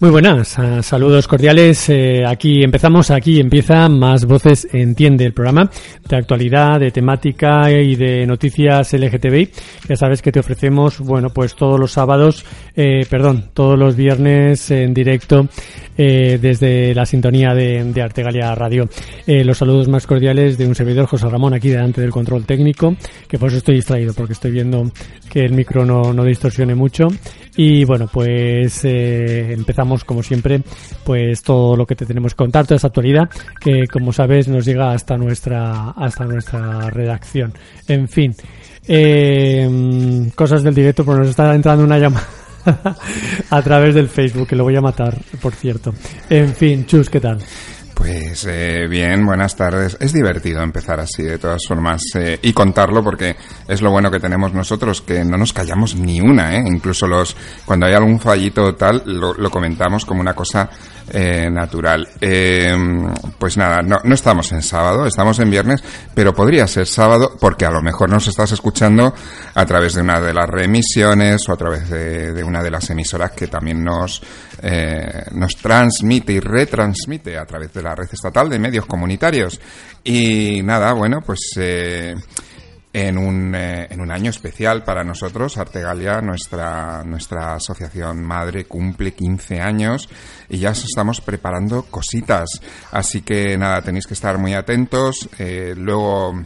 Muy buenas, ah, saludos cordiales. Eh, aquí empezamos, aquí empieza Más Voces Entiende el programa de actualidad, de temática y de noticias LGTBI. Ya sabes que te ofrecemos, bueno, pues todos los sábados, eh, perdón, todos los viernes en directo eh, desde la sintonía de, de Artegalia Radio. los saludos más cordiales de un servidor José Ramón aquí delante del control técnico, que por eso estoy distraído porque estoy viendo que el micro no, no distorsione mucho. Y bueno, pues empezamos como siempre, pues todo lo que te tenemos que contar, toda esa actualidad que, como sabes, nos llega hasta nuestra, hasta nuestra redacción. En fin, eh, cosas del directo, pues nos está entrando una llamada. a través del Facebook, que lo voy a matar, por cierto. En fin, Chus, ¿qué tal? Pues eh, bien, buenas tardes. Es divertido empezar así, de todas formas, eh, y contarlo porque es lo bueno que tenemos nosotros, que no nos callamos ni una, ¿eh? Incluso los cuando hay algún fallito tal, lo, lo comentamos como una cosa eh, natural. Eh, pues nada, no, estamos en sábado, estamos en viernes, pero podría ser sábado porque a lo mejor nos estás escuchando a través de una de las reemisiones o a través de, de una de las emisoras que también nos, eh, nos transmite y retransmite a través de la red estatal de medios comunitarios. Y nada, bueno, pues eh, en un, eh, en un año especial para nosotros. Artegalia, nuestra, nuestra asociación madre, cumple 15 años y ya estamos preparando cositas. Así que nada, tenéis que estar muy atentos. Eh, luego,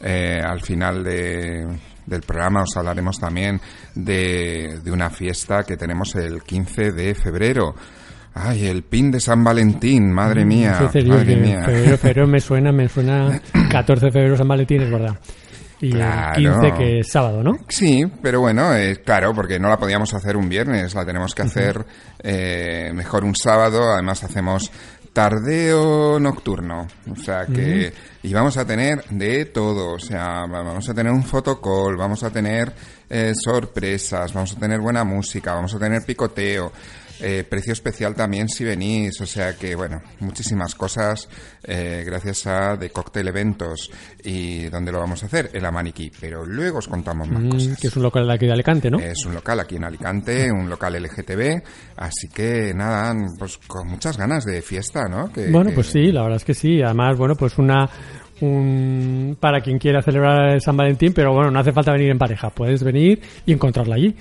eh, al final de, del programa os hablaremos también de, de una fiesta que tenemos el 15 de febrero. Ay, el pin de San Valentín, madre mía. madre mía. Febrero, febrero me suena, me suena 14 de febrero San Valentín, es verdad. Y Claro. el 15 que es sábado, ¿no? Sí, pero bueno, eh, claro, porque no la podíamos hacer un viernes, la tenemos que hacer eh, mejor un sábado, además hacemos tardeo nocturno, o sea que y vamos a tener de todo, o sea, vamos a tener un fotocall, vamos a tener eh, sorpresas, vamos a tener buena música, vamos a tener picoteo, eh, precio especial también si venís, o sea que bueno, muchísimas cosas eh, gracias a The Cocktail Eventos y dónde lo vamos a hacer, en la Maniquí, pero luego os contamos más Mm, cosas. que es un local aquí de Alicante, ¿no? Es un local aquí en Alicante, un local LGTB, así que nada, pues con muchas ganas de fiesta, ¿no? Que- Bueno, que- pues sí, la verdad es que sí. Además, bueno, pues una un para quien quiera celebrar el San Valentín, pero bueno, no hace falta venir en pareja, puedes venir y encontrarla allí.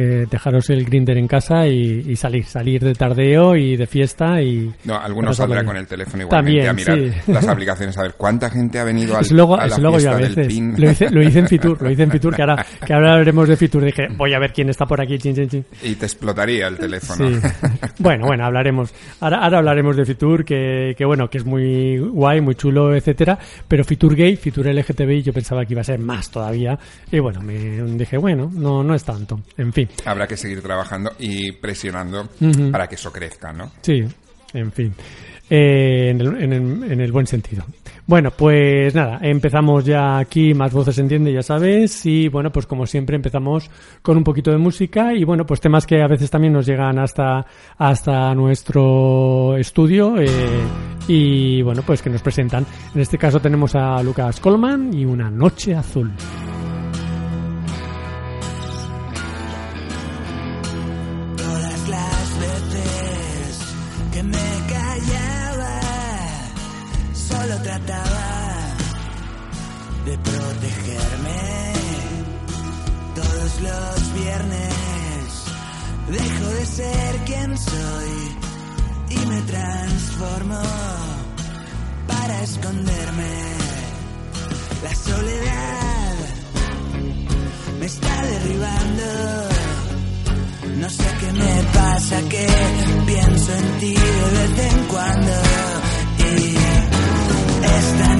Dejaros el grinder en casa y, y salir, salir de tardeo y de fiesta y No, algunos pasarlo saldrá bien. con el teléfono igualmente También, a mirar sí. las aplicaciones, a ver cuánta gente ha venido al, Eso luego, a la eso luego yo fiesta a del veces PIN. lo hice, lo hice en Fitur, lo hice en Fitur, que ahora, que ahora hablaremos de Fitur. Dije, voy a ver quién está por aquí, chin, chin, chin. Y te explotaría el teléfono. Sí. Bueno, bueno, hablaremos. Ahora, ahora hablaremos de Fitur, que, que bueno, que es muy guay, muy chulo, etcétera. Pero Fitur Gay, Fitur LGTBI, yo pensaba que iba a ser más todavía. Y bueno, me dije, bueno, no, no es tanto. En fin, Habrá que seguir trabajando y presionando para que eso crezca, ¿no? sí, en fin. Eh, en, el, en, el, en el buen sentido. Bueno, pues nada, empezamos ya aquí, más voces se entiende, ya sabes, y bueno, pues como siempre empezamos con un poquito de música y bueno, pues temas que a veces también nos llegan hasta, hasta nuestro estudio eh, y bueno, pues que nos presentan. En este caso tenemos a Lucas Colman y Una Noche Azul. Soy y me transformo para esconderme. La soledad me está derribando. No sé qué me pasa, que pienso en ti de vez en cuando. Y esta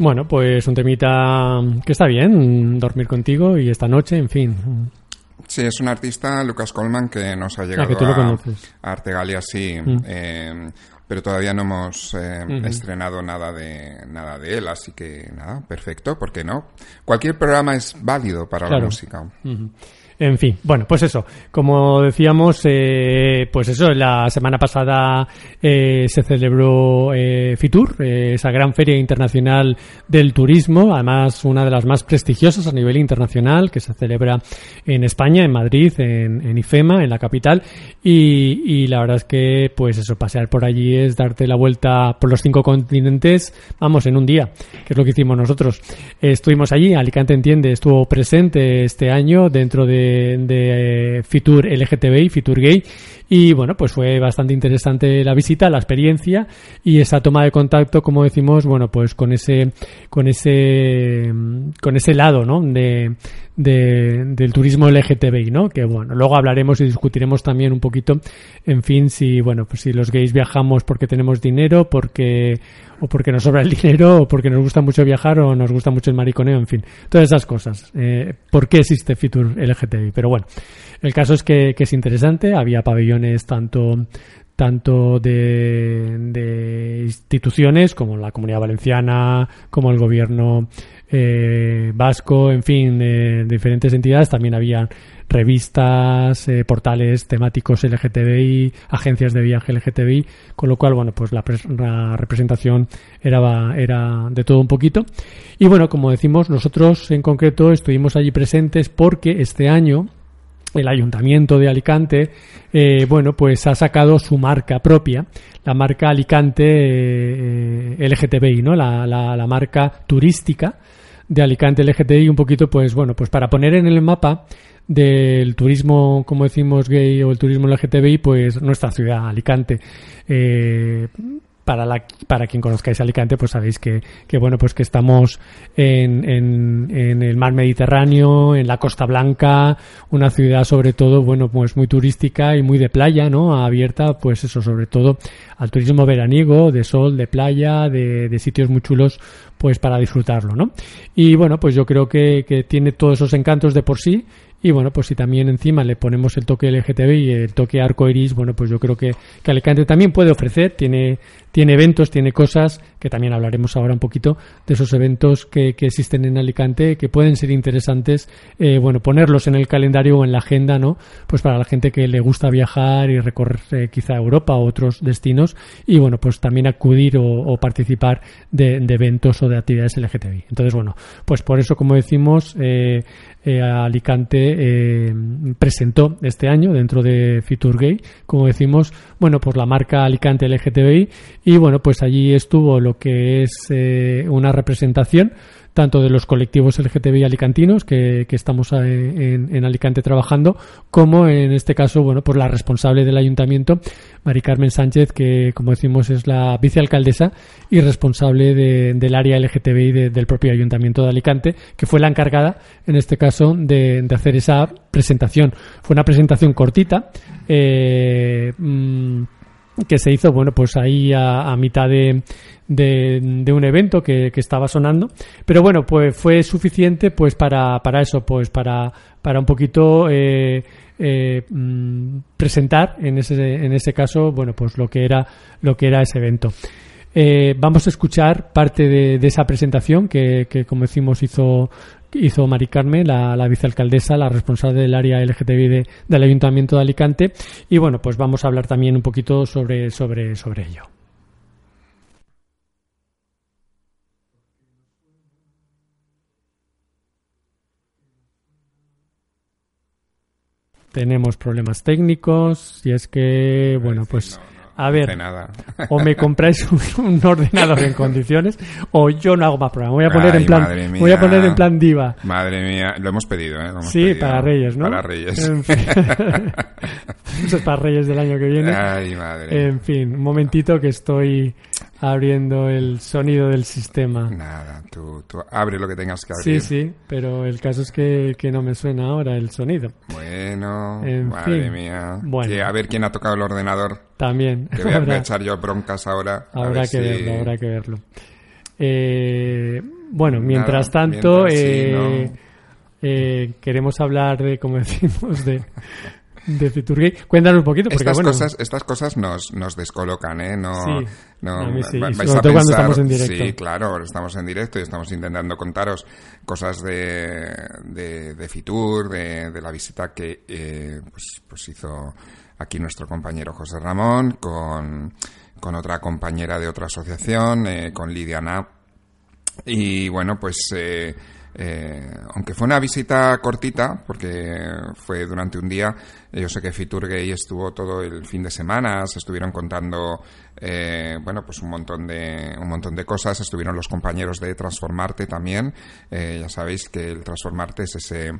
Bueno, pues un temita que está bien, dormir contigo y esta noche, en fin. Sí, es un artista, Lucas Colman, que nos ha llegado Ah, que tú lo a, conoces. a Artegalia, sí. Mm. eh, pero todavía no hemos eh, Ujú. estrenado nada de nada de él, así que nada, perfecto, ¿por qué no? Cualquier programa es válido para la música. En fin, bueno, pues eso, como decíamos, eh, pues eso, la semana pasada eh, se celebró eh, FITUR, eh, esa gran feria internacional del turismo, además una de las más prestigiosas a nivel internacional, que se celebra en España, en Madrid, en, en IFEMA, en la capital, y, y la verdad es que, pues eso, pasear por allí es darte la vuelta por los cinco continentes, vamos, en un día, que es lo que hicimos nosotros. Estuvimos allí, Alicante Entiende estuvo presente este año dentro de, de eh, Fitur LGTBI, Fitur Gay, y bueno, pues fue bastante interesante la visita, la experiencia y esa toma de contacto, como decimos, bueno, pues con ese, con ese, con ese lado, ¿no? De, de- del turismo LGTBI, ¿no? Que bueno, luego hablaremos y discutiremos también un poquito, en fin, si, bueno, pues si los gays viajamos porque tenemos dinero, porque, o porque nos sobra el dinero, o porque nos gusta mucho viajar, o nos gusta mucho el mariconeo, en fin, todas esas cosas. Eh, ¿Por qué existe Fitur LGTBI? Pero bueno, el caso es que, que es interesante, había pabellones tanto tanto de, instituciones como la Comunidad Valenciana, como el gobierno eh, vasco, en fin, eh, diferentes entidades. También había revistas, eh, portales temáticos LGTBI, agencias de viaje LGTBI, con lo cual, bueno, pues la, la representación era, era de todo un poquito. Y bueno, como decimos, nosotros en concreto estuvimos allí presentes porque este año el ayuntamiento de Alicante, eh, bueno, pues ha sacado su marca propia, la marca Alicante eh, LGTBI, ¿no? La, la, la marca turística de Alicante LGTBI, un poquito, pues bueno, pues para poner en el mapa del turismo, como decimos, gay o el turismo LGTBI, pues nuestra ciudad, Alicante. Eh, para la, para quien conozcáis Alicante, pues sabéis que, que bueno, pues que estamos en, en, el mar Mediterráneo, en la Costa Blanca, una ciudad sobre todo, bueno, pues muy turística y muy de playa, ¿no? Abierta, pues eso, sobre todo al turismo veraniego, de sol, de playa, de, de sitios muy chulos, pues para disfrutarlo, ¿no? Y bueno, pues yo creo que, que tiene todos esos encantos de por sí y bueno, pues si también encima le ponemos el toque LGTB y el toque arco iris, bueno, pues yo creo que, que Alicante también puede ofrecer, tiene, tiene eventos, tiene cosas, que también hablaremos ahora un poquito de esos eventos que, que existen en Alicante, que pueden ser interesantes, eh, bueno, ponerlos en el calendario o en la agenda, ¿no? Pues para la gente que le gusta viajar y recorrer eh, quizá Europa o otros destinos, y bueno, pues también acudir o, participar de, eventos o de actividades LGTBI. Entonces, bueno, pues por eso, como decimos, eh, eh, Alicante eh, presentó este año dentro de Fitur Gay, como decimos, bueno, por la marca Alicante LGTBI y bueno, pues allí estuvo lo que es eh, una representación tanto de los colectivos LGTBI alicantinos que, que estamos en, en, Alicante trabajando, como en este caso, bueno, por la responsable del ayuntamiento, Mari Carmen Sánchez, que como decimos es la vicealcaldesa y responsable de, del área LGTBI de, del propio ayuntamiento de Alicante, que fue la encargada, en este caso, de, de hacer esa presentación. Fue una presentación cortita. Eh, que se hizo, bueno, pues ahí a, a mitad de, de, un evento que, que, estaba sonando. Pero bueno, pues fue suficiente pues para, para eso, pues para, para un poquito eh, eh, presentar en ese, en ese caso, bueno, pues lo que era, lo que era ese evento. Eh, vamos a escuchar parte de, de esa presentación que, que, como decimos, hizo, hizo Mari Carmen, la, la, vicealcaldesa, la responsable del área LGTBI de, del Ayuntamiento de Alicante. Y bueno, pues vamos a hablar también un poquito sobre, sobre, sobre ello. Tenemos problemas técnicos y es que, bueno, pues a ver, o me compráis un, un, ordenador en condiciones o yo no hago más programa. Voy a poner Ay, en plan, voy a poner en plan diva. Madre mía, lo hemos pedido, ¿eh? Hemos sí, pedido. para Reyes, ¿no? Para Reyes. En fin. Eso es para Reyes del año que viene. Ay, madre. En fin, un momentito que estoy abriendo el sonido del sistema. Nada, tú, tú abre lo que tengas que abrir. Sí, sí, pero el caso es que, que no me suena ahora el sonido. Bueno, en madre fin. mía. Bueno. Que a ver quién ha tocado el ordenador. También. Que voy a, voy a echar yo broncas ahora. Habrá que si... verlo, habrá que verlo. Eh, bueno, mientras Nada, tanto, mientras, eh, sí, ¿no? eh, queremos hablar de, como decimos, de de. Cuéntanos un poquito. Porque, estas, bueno, cosas, estas cosas nos, nos descolocan, ¿eh? No, sí, no, a mí sí. vais Sobre a todo pensar, cuando estamos en directo. Sí, claro, estamos en directo y estamos intentando contaros cosas de, de, de Fitur, de, de, la visita que eh, pues, pues hizo aquí nuestro compañero José Ramón con, con otra compañera de otra asociación, eh, con Lidiana. Y bueno, pues... Eh, eh, aunque fue una visita cortita, porque fue durante un día, yo sé que Fiturgay estuvo todo el fin de semana, se estuvieron contando, eh, bueno, pues un montón de un montón de cosas. Estuvieron los compañeros de Transformarte también. Eh, ya sabéis que el Transformarte es ese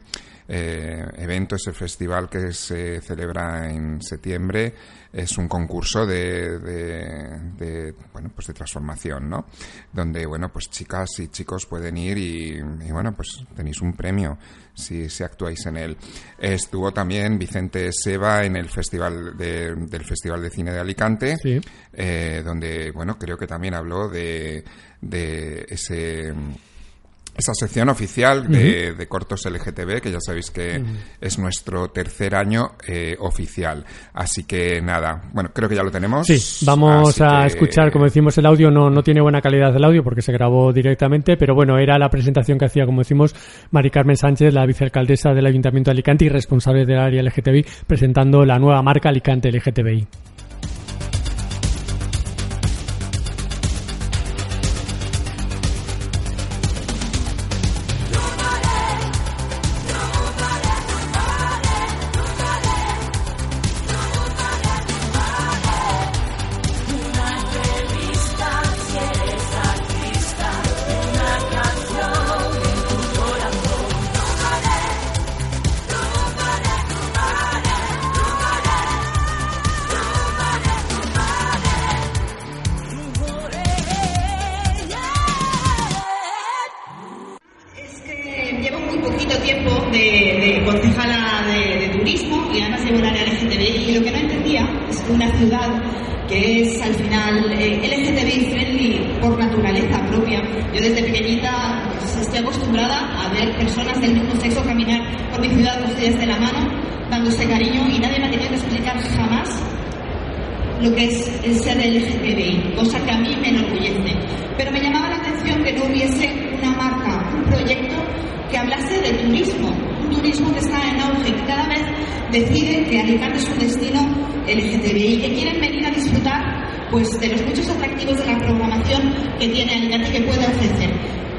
eh, evento, ese festival que se celebra en septiembre. Es un concurso de, de, de, bueno, pues de transformación, ¿no? Donde, bueno, pues chicas y chicos pueden ir y, y bueno, pues tenéis un premio si, si actuáis en él. Estuvo también Vicente Seba en el festival de, del Festival de Cine de Alicante, sí. eh, donde, bueno, creo que también habló de, de ese esa sección oficial de, uh -huh. de, cortos LGTB, que ya sabéis que uh -huh. es nuestro tercer año eh, oficial. Así que nada, bueno, creo que ya lo tenemos. Sí, vamos Así a que... escuchar, como decimos, el audio no, no tiene buena calidad el audio porque se grabó directamente, pero bueno, era la presentación que hacía, como decimos, Mari Carmen Sánchez, la vicealcaldesa del Ayuntamiento de Alicante y responsable del área LGTBI, presentando la nueva marca Alicante LGTBI. Yo desde pequeñita pues, estoy acostumbrada a ver personas del mismo sexo caminar por mi ciudad cogidas de la mano, dándose cariño y nadie me ha tenido que explicar jamás lo que es el ser LGTBI, cosa que a mí me enorgullece. Pero me llamaba la atención que no hubiese una marca, un proyecto que hablase de turismo, un turismo que está en auge, que cada vez decide que Alicante es un destino LGTBI, que quieren venir a disfrutar pues, de los muchos atractivos de la programación que tiene Alicante y que puede ofrecer.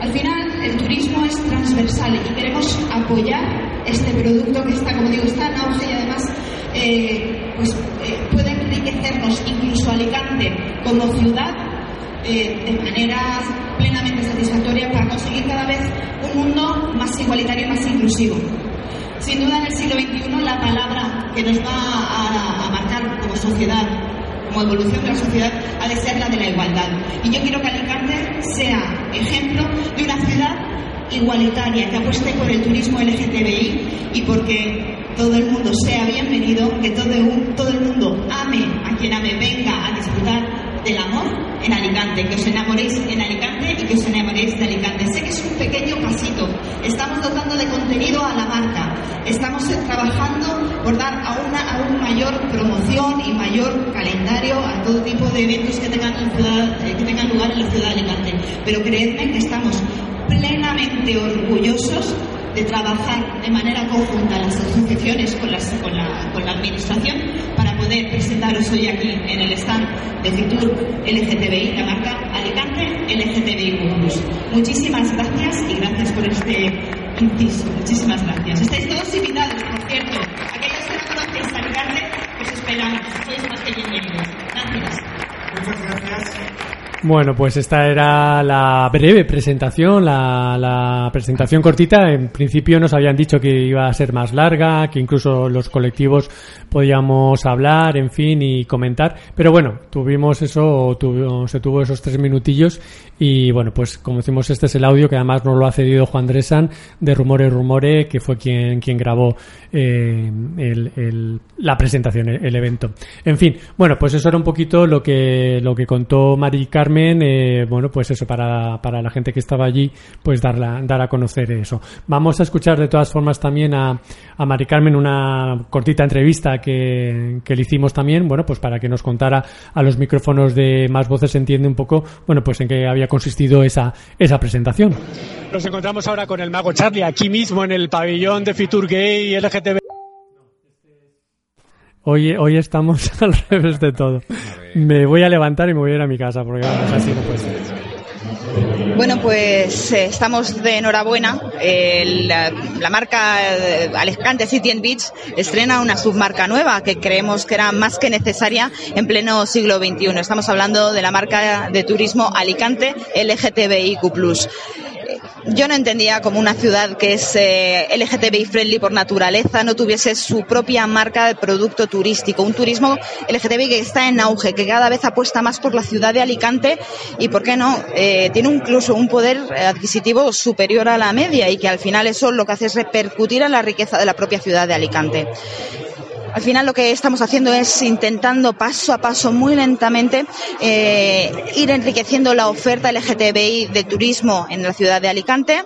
Al final, el turismo es transversal y queremos apoyar este producto que está, como digo, está en auge y además eh, pues, eh, puede enriquecernos incluso Alicante como ciudad eh, de manera plenamente satisfactoria para conseguir cada vez un mundo más igualitario y más inclusivo. Sin duda en el siglo XXI la palabra que nos va a, a marcar como sociedad, como evolución de la sociedad, ha de ser la de la igualdad. Y yo quiero que Alicante sea ejemplo de una ciudad igualitaria, que apueste por el turismo LGTBI y porque todo el mundo sea bienvenido, que todo, el mundo ame a quien ame, venga a disfrutar del amor en Alicante, que os enamoréis en Alicante y que os enamoréis de Alicante. Sé que es un pequeño pasito, estamos dotando de contenido a la marca, estamos trabajando por dar a una aún mayor promoción y mayor calendario a todo tipo de eventos que tengan, eh, que tengan lugar en la ciudad de Alicante. Pero creedme que estamos plenamente orgullosos de trabajar de manera conjunta las asociaciones con, las, con, la, con la administración poder presentaros hoy aquí en el stand de Fitur LGTBI, la marca Alicante LGTBI Muchísimas gracias y gracias por este inciso. Muchísimas gracias. Estáis todos invitados, por cierto. Aquellos que no conocéis Alicante, os esperamos. Sois más que bienvenidos. Gracias. Muchas gracias. Bueno, pues esta era la breve presentación, la, la, presentación cortita. En principio nos habían dicho que iba a ser más larga, que incluso los colectivos podíamos hablar, en fin, y comentar. Pero bueno, tuvimos eso, tuvo, se tuvo esos tres minutillos y bueno, pues como decimos, este es el audio que además nos lo ha cedido Juan Dresan de Rumore Rumore, que fue quien, quien grabó eh, el, el, la presentación, el, el, evento. En fin, bueno, pues eso era un poquito lo que, lo que contó Mari Carmen, eh, bueno, pues eso, para, para la gente que estaba allí, pues darla, dar a conocer eso. Vamos a escuchar de todas formas también a, a Mari Carmen una cortita entrevista que, que le hicimos también, bueno, pues para que nos contara a los micrófonos de Más Voces Entiende un poco, bueno, pues en qué había consistido esa, esa presentación. Nos encontramos ahora con el mago Charlie aquí mismo en el pabellón de Fitur Gay LGTB. Hoy, hoy estamos al revés de todo. Me voy a levantar y me voy a ir a mi casa porque vamos, así no puede ser. Bueno, pues eh, estamos de enhorabuena. La, la, marca eh, Alicante City and Beach estrena una submarca nueva que creemos que era más que necesaria en pleno siglo XXI. Estamos hablando de la marca de turismo Alicante LGTBIQ yo no entendía como una ciudad que es eh, LGTBI friendly por naturaleza no tuviese su propia marca de producto turístico, un turismo LGTBI que está en auge, que cada vez apuesta más por la ciudad de Alicante y, ¿por qué no?, eh, tiene incluso un poder adquisitivo superior a la media y que al final eso lo que hace es repercutir en la riqueza de la propia ciudad de Alicante. Al final lo que estamos haciendo es intentando paso a paso, muy lentamente, eh, ir enriqueciendo la oferta LGTBI de turismo en la ciudad de Alicante.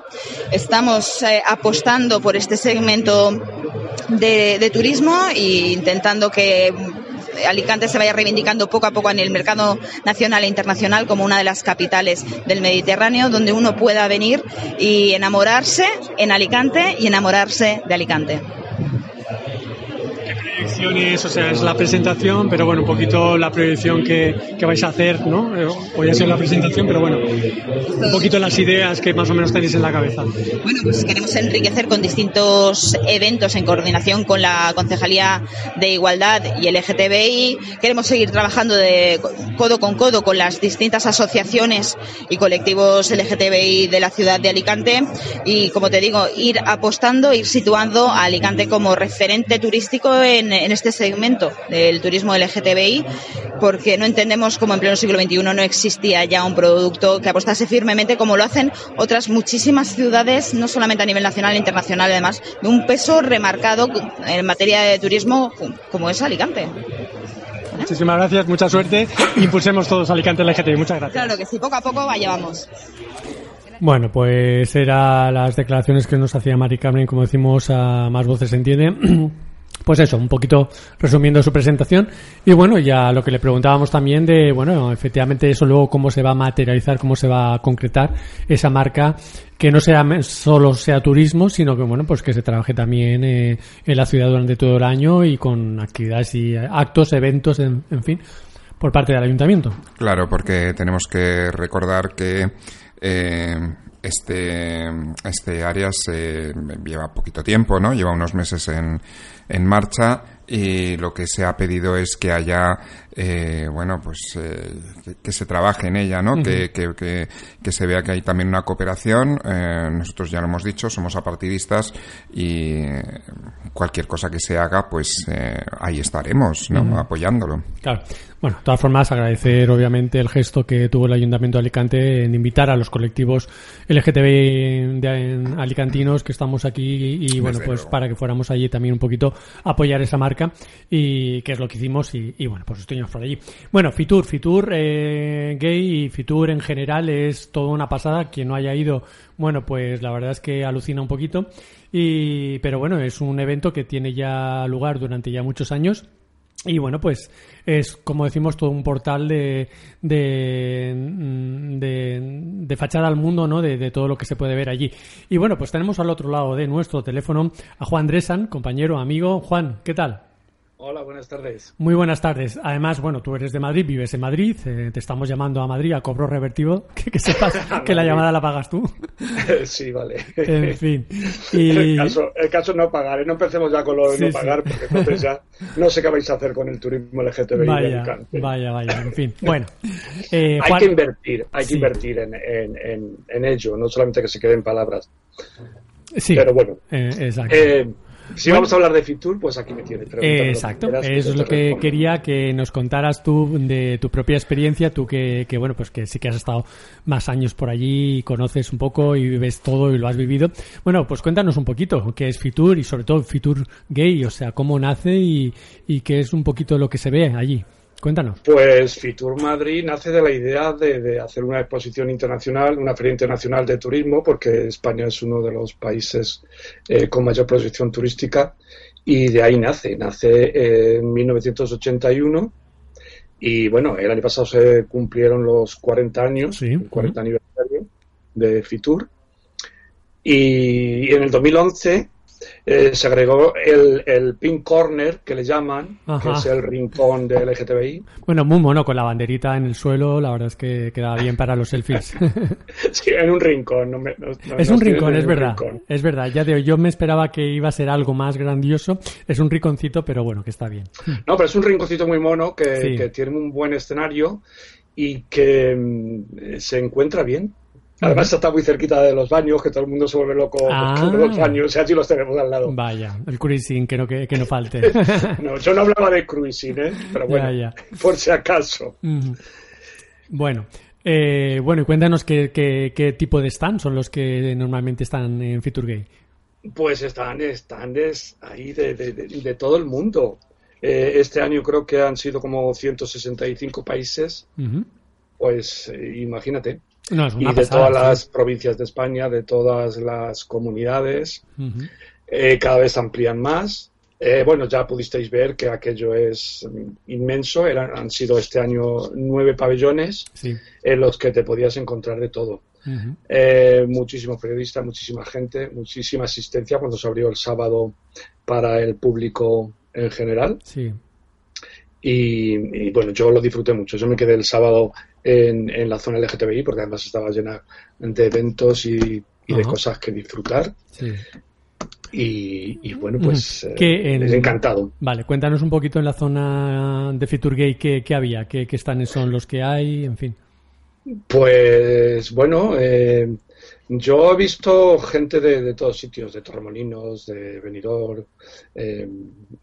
Estamos eh, apostando por este segmento de, de turismo e intentando que Alicante se vaya reivindicando poco a poco en el mercado nacional e internacional como una de las capitales del Mediterráneo donde uno pueda venir y enamorarse en Alicante y enamorarse de Alicante proyecciones, o sea, es la presentación, pero bueno, un poquito la proyección que, que vais a hacer, ¿no? Hoy ha sido la presentación, pero bueno, un poquito las ideas que más o menos tenéis en la cabeza. Bueno, pues queremos enriquecer con distintos eventos en coordinación con la Concejalía de Igualdad y LGTBI. Queremos seguir trabajando de codo con codo con las distintas asociaciones y colectivos LGTBI de la ciudad de Alicante y, como te digo, ir apostando, ir situando a Alicante como referente turístico en, en este segmento del turismo LGTBI porque no entendemos cómo en pleno siglo XXI no existía ya un producto que apostase firmemente como lo hacen otras muchísimas ciudades, no solamente a nivel nacional e internacional, además de un peso remarcado en materia de turismo como es Alicante. Muchísimas gracias, mucha suerte. Impulsemos todos Alicante LGTBI. Muchas gracias. Claro que sí, poco a poco allá vamos. Bueno, pues eran las declaraciones que nos hacía Mari Carmen, como decimos, a Más Voces se entiende. Pues eso, un poquito resumiendo su presentación. Y bueno, ya lo que le preguntábamos también de, bueno, efectivamente eso luego cómo se va a materializar, cómo se va a concretar esa marca que no sea solo sea turismo, sino que bueno, pues que se trabaje también eh, en la ciudad durante todo el año y con actividades y actos, eventos, en, en fin, por parte del ayuntamiento. Claro, porque tenemos que recordar que eh, este, este área se lleva poquito tiempo, ¿no? Lleva unos meses en, en marcha y lo que se ha pedido es que haya eh, bueno pues eh, que, se trabaje en ella no que, que, que, se vea que hay también una cooperación. Eh, nosotros ya lo hemos dicho somos apartidistas y cualquier cosa que se haga pues eh, ahí estaremos no apoyándolo. Claro. Bueno, de todas formas, agradecer obviamente el gesto que tuvo el Ayuntamiento de Alicante en invitar a los colectivos LGTB de, alicantinos que estamos aquí y, bueno, pues para que fuéramos allí también un poquito apoyar esa marca y que es lo que hicimos y, y bueno, pues estuvimos por allí. Bueno, Fitur, Fitur eh, gay y Fitur en general es toda una pasada. Quien no haya ido, bueno, pues la verdad es que alucina un poquito. Y, pero bueno, es un evento que tiene ya lugar durante ya muchos años y bueno, pues es, como decimos, todo un portal de, de, de, fachada al mundo, ¿no? De, de, todo lo que se puede ver allí. Y bueno, pues tenemos al otro lado de nuestro teléfono a Juan Dresan, compañero, amigo. Juan, ¿qué tal? Hola, buenas tardes. Muy buenas tardes. Además, bueno, tú eres de Madrid, vives en Madrid, eh, te estamos llamando a Madrid a cobro revertido, que, que sepas que la llamada la pagas tú. sí, vale. En fin. Y... El, caso, el caso no pagar, ¿eh? no empecemos ya con lo de sí, no pagar, sí. porque entonces ya no sé qué vais a hacer con el turismo LGTBI vaya, Vaya, vaya, en fin. Bueno. Eh, hay que invertir, hay que invertir en, en, en, en, ello, no solamente que se queden palabras. Sí. Pero bueno. Exacto. Eh, si bueno, vamos a hablar de Fitur, pues aquí me tienes. Eh, exacto, eso es lo que respondo. quería que nos contaras tú de tu propia experiencia, tú que, que, bueno, pues que sí que has estado más años por allí y conoces un poco y ves todo y lo has vivido. Bueno, pues cuéntanos un poquito qué es Fitur y sobre todo Fitur Gay, o sea, cómo nace y, y qué es un poquito lo que se ve allí. Cuéntanos. Pues Fitur Madrid nace de la idea de, de, hacer una exposición internacional, una feria internacional de turismo, porque España es uno de los países eh, con mayor proyección turística y de ahí nace. Nace en 1981 y bueno, el año pasado se cumplieron los 40 años, sí. el 40 uh -huh. aniversario de Fitur. Y en el 2011 eh, se agregó el, el, Pink Corner, que le llaman, Ajá. que es el rincón del LGTBI. Bueno, muy mono, con la banderita en el suelo, la verdad es que queda bien para los selfies. sí, en un rincón. No me, no, es un rincón, es verdad. Rincón. Es verdad, ya de, yo me esperaba que iba a ser algo más grandioso. Es un rinconcito, pero bueno, que está bien. No, pero es un rinconcito muy mono, que, sí. que tiene un buen escenario y que mm, se encuentra bien. Además está muy cerquita de los baños, que todo el mundo se vuelve loco ah. con los baños, y allí los tenemos al lado. Vaya, el cruising, que no, que, que no falte. no, yo no hablaba de cruising, ¿eh? pero bueno, ya, ya. por si acaso. Mm. Bueno, eh, bueno, y cuéntanos qué, qué, qué, tipo de stand son los que normalmente están en Fitur Gay. Pues están stands ahí de, de, de, de todo el mundo. Eh, este año creo que han sido como 165 países. Uh -huh. Pues eh, imagínate. No, y de pasada, todas las provincias de España, de todas las comunidades. Uh -huh. eh, cada vez amplían más. Eh, bueno, ya pudisteis ver que aquello es inmenso. Eran, han sido este año nueve pabellones sí. en los que te podías encontrar de todo. Uh -huh. eh, muchísimos periodistas, muchísima gente, muchísima asistencia cuando se abrió el sábado para el público en general. Sí. Y, y, bueno, yo lo disfruté mucho. Yo me quedé el sábado en, en la zona LGTBI porque además estaba llena de eventos y, y de cosas que disfrutar. Sí. Y, y, bueno, pues eh, en, encantado. Vale, cuéntanos un poquito en la zona de Fitur Gay qué, qué había, qué, qué stands son los que hay, en fin. Pues bueno, eh, yo he visto gente de, de, todos sitios, de Torremolinos, de Benidorm, eh,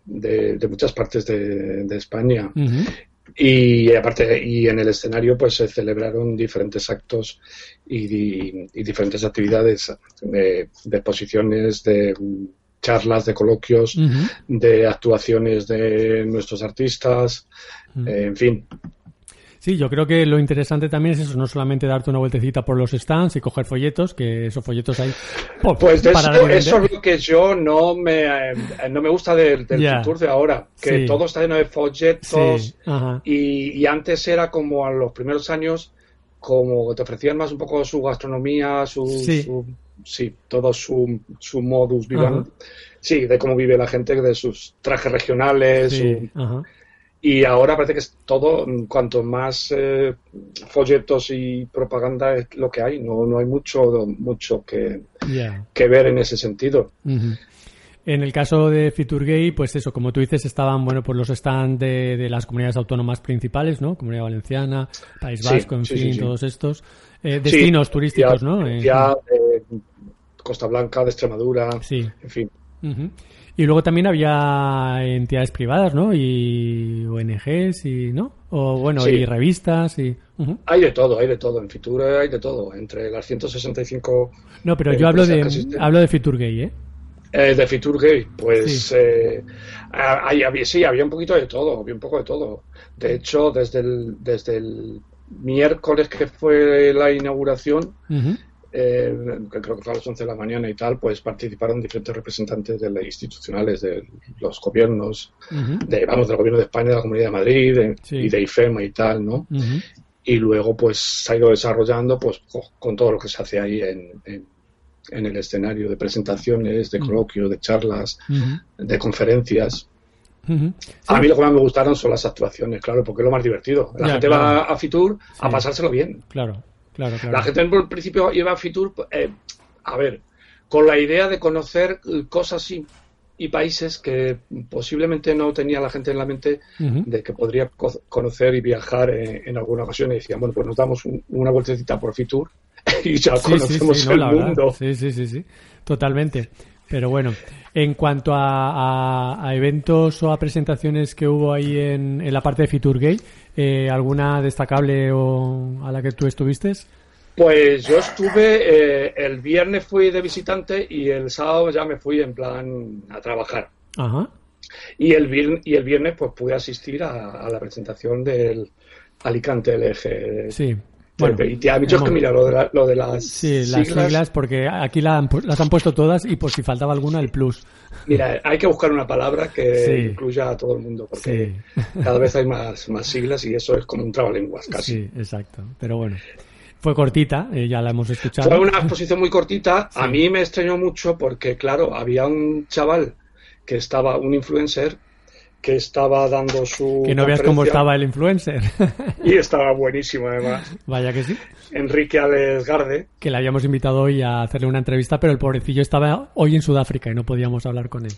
de, de, muchas partes de, de España. Uh -huh. Y aparte, y en el escenario pues se celebraron diferentes actos y, y, y diferentes actividades de, de, exposiciones, de charlas, de coloquios, uh -huh. de actuaciones de nuestros artistas, uh -huh. eh, en fin. Sí, yo creo que lo interesante también es eso, no solamente darte una vueltecita por los stands y coger folletos, que esos folletos hay. pues eso, eso, es lo que yo no me, eh, no me gusta del, del yeah. de ahora, que sí. todo está lleno de folletos sí. y, y, antes era como a los primeros años, como te ofrecían más un poco su gastronomía, su. Sí, su, sí todo su, su modus vivendi. Sí, de cómo vive la gente, de sus trajes regionales. Sí, su, y ahora parece que es todo, cuanto más eh, folletos y propaganda es lo que hay, no, no hay mucho, mucho que, yeah. que ver en ese sentido. Uh -huh. En el caso de Fiturgay, pues eso, como tú dices, estaban, bueno, por los stands de, de, las comunidades autónomas principales, ¿no? Comunidad Valenciana, País Vasco, sí, en sí, fin, sí, todos estos. Eh, destinos turísticos, ya, ¿no? Ya, eh, Costa Blanca, de Extremadura, sí. en fin. Uh -huh. Y luego también había entidades privadas, ¿no? Y ONGs y, ¿no? O bueno, sí. y revistas y... Uh -huh. Hay de todo, hay de todo. En Fitur hay de todo. Entre las 165... No, pero yo hablo de, hablo de Fitur Gay, ¿eh? Eh, de Fitur Gay, pues sí. Eh, hay, había, sí, había un poquito de todo, había un poco de todo. De hecho, desde el, desde el miércoles que fue la inauguración, uh -huh. Eh, que creo que fue a las 11 de la mañana y tal, pues participaron diferentes representantes de las institucionales, de los gobiernos, uh -huh. de, vamos, del gobierno de España, de la Comunidad de Madrid de, sí. y de IFEMA y tal, ¿no? Uh -huh. Y luego, pues, se ha ido desarrollando, pues, con todo lo que se hace ahí en, en, en el escenario de presentaciones, de coloquios, de charlas, uh -huh. de conferencias. Uh -huh. sí. A mí lo que más me gustaron son las actuaciones, claro, porque es lo más divertido. La ya, gente claro. va a Fitur sí. a pasárselo bien. Claro, claro, claro. La gente en principio iba a Fitur, eh, a ver, con la idea de conocer cosas y, y, países que posiblemente no tenía la gente en la mente uh -huh. de que podría co conocer y viajar en, en, alguna ocasión. Y decían, bueno, pues nos damos un, una vueltecita por Fitur y ya sí, conocemos sí, sí, el no, mundo. Sí, sí, sí, sí, totalmente. Pero bueno, en cuanto a, a, a, eventos o a presentaciones que hubo ahí en, en la parte de Fitur Gay, eh, ¿alguna destacable o a la que tú estuviste? Pues yo estuve, eh, el viernes fui de visitante y el sábado ya me fui en plan a trabajar. Ajá. Y el viernes, y el viernes pues pude asistir a, a la presentación del Alicante LG. Sí. Bueno, y te ha dicho que mira lo de, la, lo de las sí, las siglas, siglas porque aquí la han, las han puesto todas y por si faltaba alguna el plus. Mira, hay que buscar una palabra que sí. incluya a todo el mundo porque sí. cada vez hay más, más siglas y eso es como un trabalenguas casi. Sí, exacto. Pero bueno. Fue cortita, eh, ya la hemos escuchado. Fue una exposición muy cortita. A mí me extrañó mucho porque, claro, había un chaval que estaba, un influencer, que estaba dando su. Que no veas cómo estaba el influencer. y estaba buenísimo, además. Vaya que sí. Enrique Alesgarde. Que le habíamos invitado hoy a hacerle una entrevista, pero el pobrecillo estaba hoy en Sudáfrica y no podíamos hablar con él.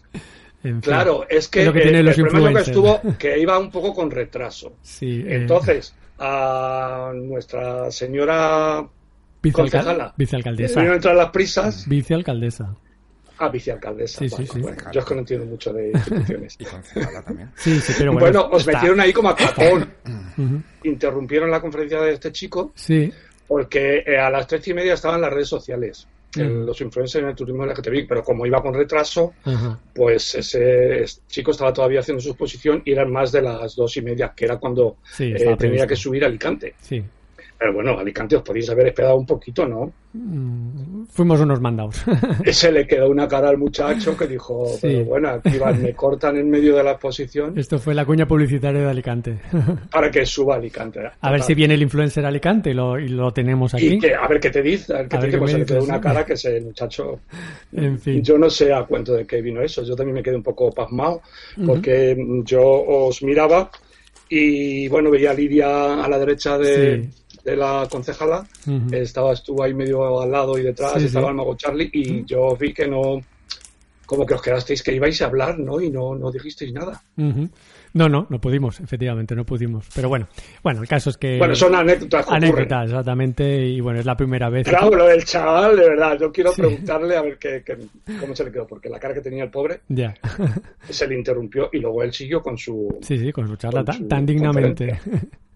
En fin, claro, es que, es lo que eh, el, el problema que estuvo que iba un poco con retraso. Sí. Entonces, eh... a nuestra señora concejala. Vicealcaldesa. Vino a entrar las prisas. Vicealcaldesa. Ah, vicealcaldesa. Sí, sí, sí. Bueno, yo es que no entiendo mucho de instituciones. y también. Sí, sí, pero bueno. Bueno, os está. metieron ahí como a capón. uh -huh. Interrumpieron la conferencia de este chico. Sí. Porque eh, a las tres y media estaban las redes sociales. Uh -huh. Los influencers en el turismo LGTBI, pero como iba con retraso, uh -huh. pues ese chico estaba todavía haciendo su exposición y eran más de las dos y media, que era cuando sí, eh, tenía que subir a Alicante. Sí. Pero bueno, Alicante os podéis haber esperado un poquito, ¿no? Mm, fuimos unos mandados. Se le quedó una cara al muchacho que dijo, sí. pero bueno, aquí van, me cortan en medio de la exposición. Esto fue la cuña publicitaria de Alicante. para que suba Alicante. A ver si viene el influencer Alicante y lo, y lo tenemos aquí. Y que, a ver qué te dice. A ver qué a te dice, pues se le quedó una cara que ese muchacho... en fin. Yo no sé a cuento de qué vino eso. Yo también me quedé un poco pasmado porque uh -huh. yo os miraba y bueno, veía a Lidia a la derecha de... Sí de la concejala, uh -huh. estaba, estuvo ahí medio al lado y detrás, sí, estaba sí. el mago Charlie, y uh -huh. yo vi que no, como que os quedasteis que ibais a hablar, ¿no? Y no, no dijisteis nada. Uh -huh. No, no, no pudimos, efectivamente, no pudimos. Pero bueno, bueno, el caso es que... Bueno, son anécdotas. Anécdotas, exactamente, y bueno, es la primera vez. Claro, que... lo del chaval, de verdad, yo quiero sí. preguntarle a ver qué, qué, cómo se le quedó, porque la cara que tenía el pobre ya. se le interrumpió y luego él siguió con su... Sí, sí, con su charla con tan, su tan dignamente.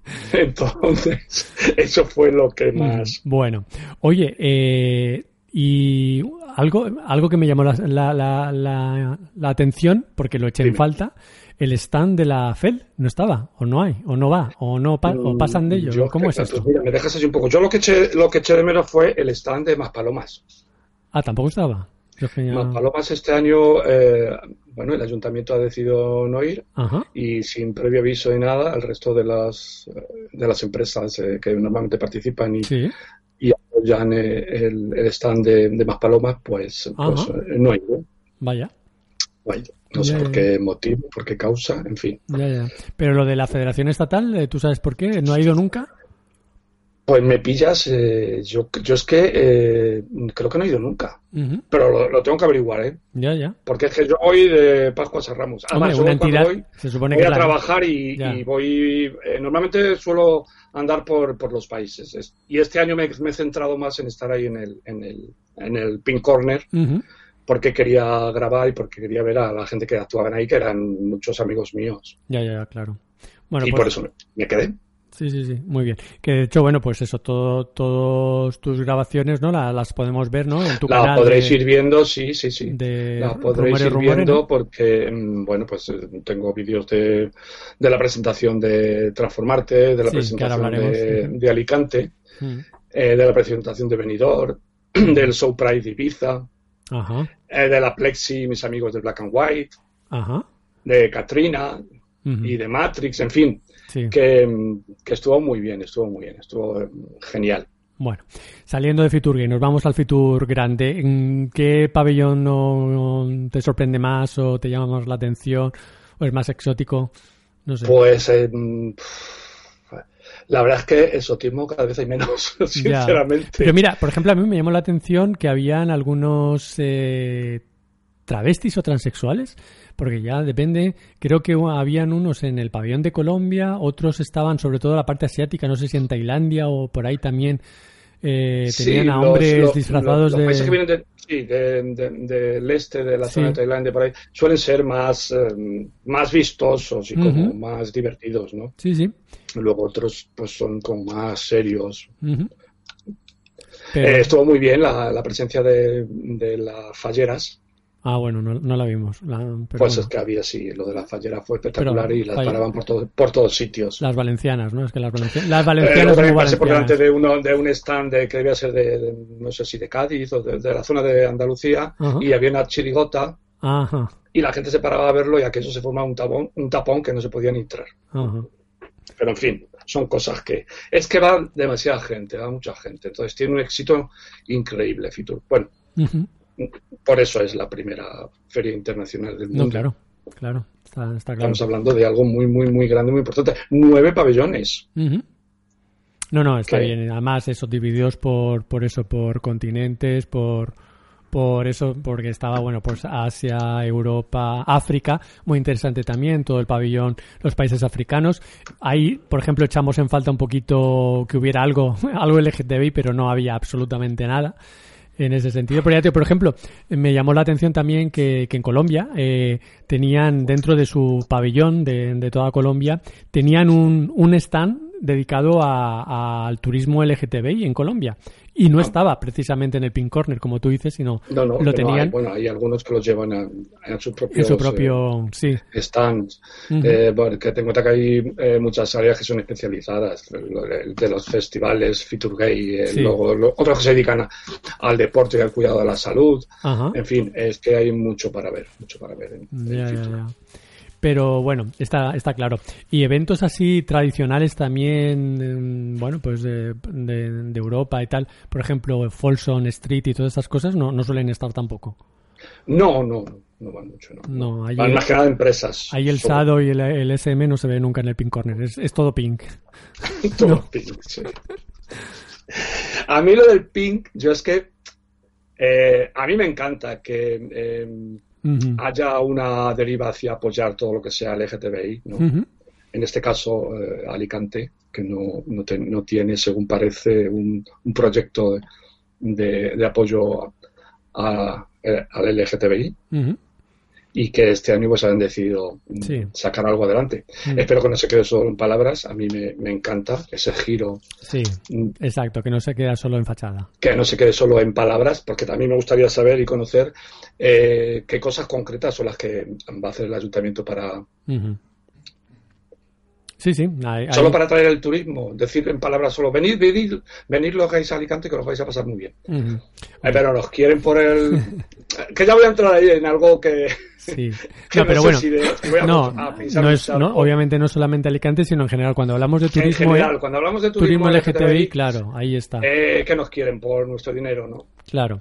Entonces, eso fue lo que más. Bueno, oye, eh, y algo, algo que me llamó la, la, la, la atención, porque lo eché Dime. en falta, el stand de la FED no estaba, o no hay, o no va, o no pa- o pasan de ellos. ¿Cómo es pues esto? mira, me dejas así un poco. Yo lo que eché, lo que eché de menos fue el stand de Maspalomas. Ah, tampoco estaba. Ya- Maspalomas este año, eh, bueno, el ayuntamiento ha decidido no ir Ajá. y sin previo aviso de nada, el resto de las, de las empresas eh, que normalmente participan y, Sí. y apoyan eh, el, el stand de, de Maspalomas, pues, pues eh, no ha ido. Vaya. No, ido. No sé por qué motivo, por qué causa, en fin. Ya, ya. Pero lo de la Federación Estatal, eh, ¿tú sabes por qué? ¿No ha ido nunca? Pues me pillas, eh, yo, yo es que eh, creo que no he ido nunca, Pero lo, lo tengo que averiguar, ¿eh? Ya, ya. Porque es que yo voy de Pascuas a Ramos. Hombre, Además, yo una entidad voy, se supone voy que a trabajar y, voy. eh, normalmente suelo andar por, por los países. Es- y este año me, me he centrado más en estar ahí en el, en el, en el Pink Corner, porque quería grabar y porque quería ver a la gente que actuaban ahí, que eran muchos amigos míos. Ya, ya, ya, claro. Bueno, y pues- por eso me, me quedé. Sí, sí, sí, muy bien. Que de hecho, bueno, pues eso, todo, todas tus grabaciones, ¿no? La- las podemos ver, ¿no? En tu La canal. podréis de- ir viendo, sí, sí, sí. de La podréis ir viendo ¿no? porque, mm, bueno, pues eh, tengo vídeos de, de la presentación de Transformarte, de la Sí, presentación de, Alicante, Mm. eh, de la presentación de Benidorm, del Show Pride de Ibiza, Ajá, eh, de la Plexi, mis amigos de Black and White, ajá. de Katrina y de Matrix, en fin, Sí. que, mm, que estuvo muy bien, estuvo muy bien, estuvo eh, genial. Bueno, saliendo de Fitur Gay, nos vamos al Fitur grande. ¿En qué pabellón no, no te sorprende más o te llama más la atención o es más exótico? No sé. Pues eh, mm, la verdad es que exotismo cada vez hay menos, Ya. sinceramente. Pero mira, por ejemplo, a mí me llamó la atención que habían algunos eh, travestis o transexuales, porque ya depende, creo que habían unos en el pabellón de Colombia, otros estaban sobre todo en la parte asiática, no sé si en Tailandia o por ahí también eh, Sí, tenían a los- hombres los- disfrazados los, los países que de... vienen de- sí, de- de- del este de la Sí. zona de Tailandia por ahí suelen ser más eh, más vistosos y como más divertidos no Sí, sí. luego otros pues son como más serios. Pero- Eh, estuvo muy bien la, la presencia de, de las falleras Ah, bueno, no, no la vimos. la- pero pues bueno. es que había sí lo de las falleras fue espectacular Pero, y las falla- paraban por todo- por todos sitios Las valencianas, ¿no? Es que las, valencia- las Eh, valencianas luego muy también pasé por valencianas. delante de uno de un stand de, que debía ser de, de- no sé si de Cádiz o de, de la zona de Andalucía Ajá. y había una chirigota Ajá, y la gente se paraba a verlo y a que eso se formaba un tapón, un tapón que no se podía ni entrar. ajá. Pero en fin, son cosas que... Es que va demasiada gente, va mucha gente. Entonces tiene un éxito increíble, Fitur. Bueno. Por eso es la primera feria internacional del mundo. No, claro, claro, está, está claro. Estamos hablando de algo muy, muy, muy grande, muy importante. Nueve pabellones. No, no, está bien. Además, eso divididos por, por eso, por continentes, por, por eso, porque estaba, bueno, pues Asia, Europa, África, muy interesante también, todo el pabellón, los países africanos. Ahí, por ejemplo, echamos en falta un poquito que hubiera algo, algo LGTBI, pero no había absolutamente nada en ese sentido. Pero ya te- por ejemplo, me llamó la atención también que, en Colombia eh, tenían dentro de su pabellón de, de toda Colombia, tenían un, un stand dedicado a- a- al turismo LGTBI en Colombia. Y no estaba precisamente en el Pink Corner, como tú dices, sino No, no, lo que no tenían hay. bueno, hay algunos que los llevan a, a sus en propios su propio... sí. eh, stands. Ujú. Eh, porque en cuenta que hay eh, muchas áreas que son especializadas, lo de, los festivales, Fitur Gay, eh, Sí. luego lo- otros que se dedican a- al deporte y al cuidado de la salud. Ajá. En fin, es que hay mucho para ver, mucho para ver. en- en Pero bueno, está, está claro. Y eventos así tradicionales también, mm, bueno, pues de, de- de Europa y tal. Por ejemplo, Folsom Street y todas esas cosas no, no suelen estar tampoco. No, no, no van mucho, no. No, ahí, Van más que nada empresas. ahí el. SADO y el, el SM no se ve nunca en el Pink Corner. Es, es todo pink. Todo pink, sí. A mí lo del pink, yo es que eh, a mí me encanta que eh, Haya una deriva hacia apoyar todo lo que sea LGTBI, ¿no? En este caso, eh, Alicante, que no, no, te- no tiene, según parece, un, un proyecto de, de apoyo a- a- al LGTBI. Ujú. Y que este año pues han decidido Sí. sacar algo adelante. Mm. Espero que no se quede solo en palabras, a mí me, me encanta ese giro, Sí, mm, exacto, que no se queda solo en fachada. que no se quede solo en palabras, porque también me gustaría saber y conocer eh, qué cosas concretas son las que va a hacer el ayuntamiento para. Sí, sí. Solo para atraer el turismo, decir en palabras solo, venid, venid, venid los gays a Alicante que los vais a pasar muy bien. Eh, pero nos quieren por el... que ya voy a entrar ahí en algo que... Sí. que No, pero bueno, si de- voy a- no, a no es, obviamente no solamente Alicante, sino en general. Cuando hablamos de En turismo, general, eh, cuando hablamos de turismo turismo, LGTBI, claro, ahí está. eh, que nos quieren por nuestro dinero, ¿no? Claro.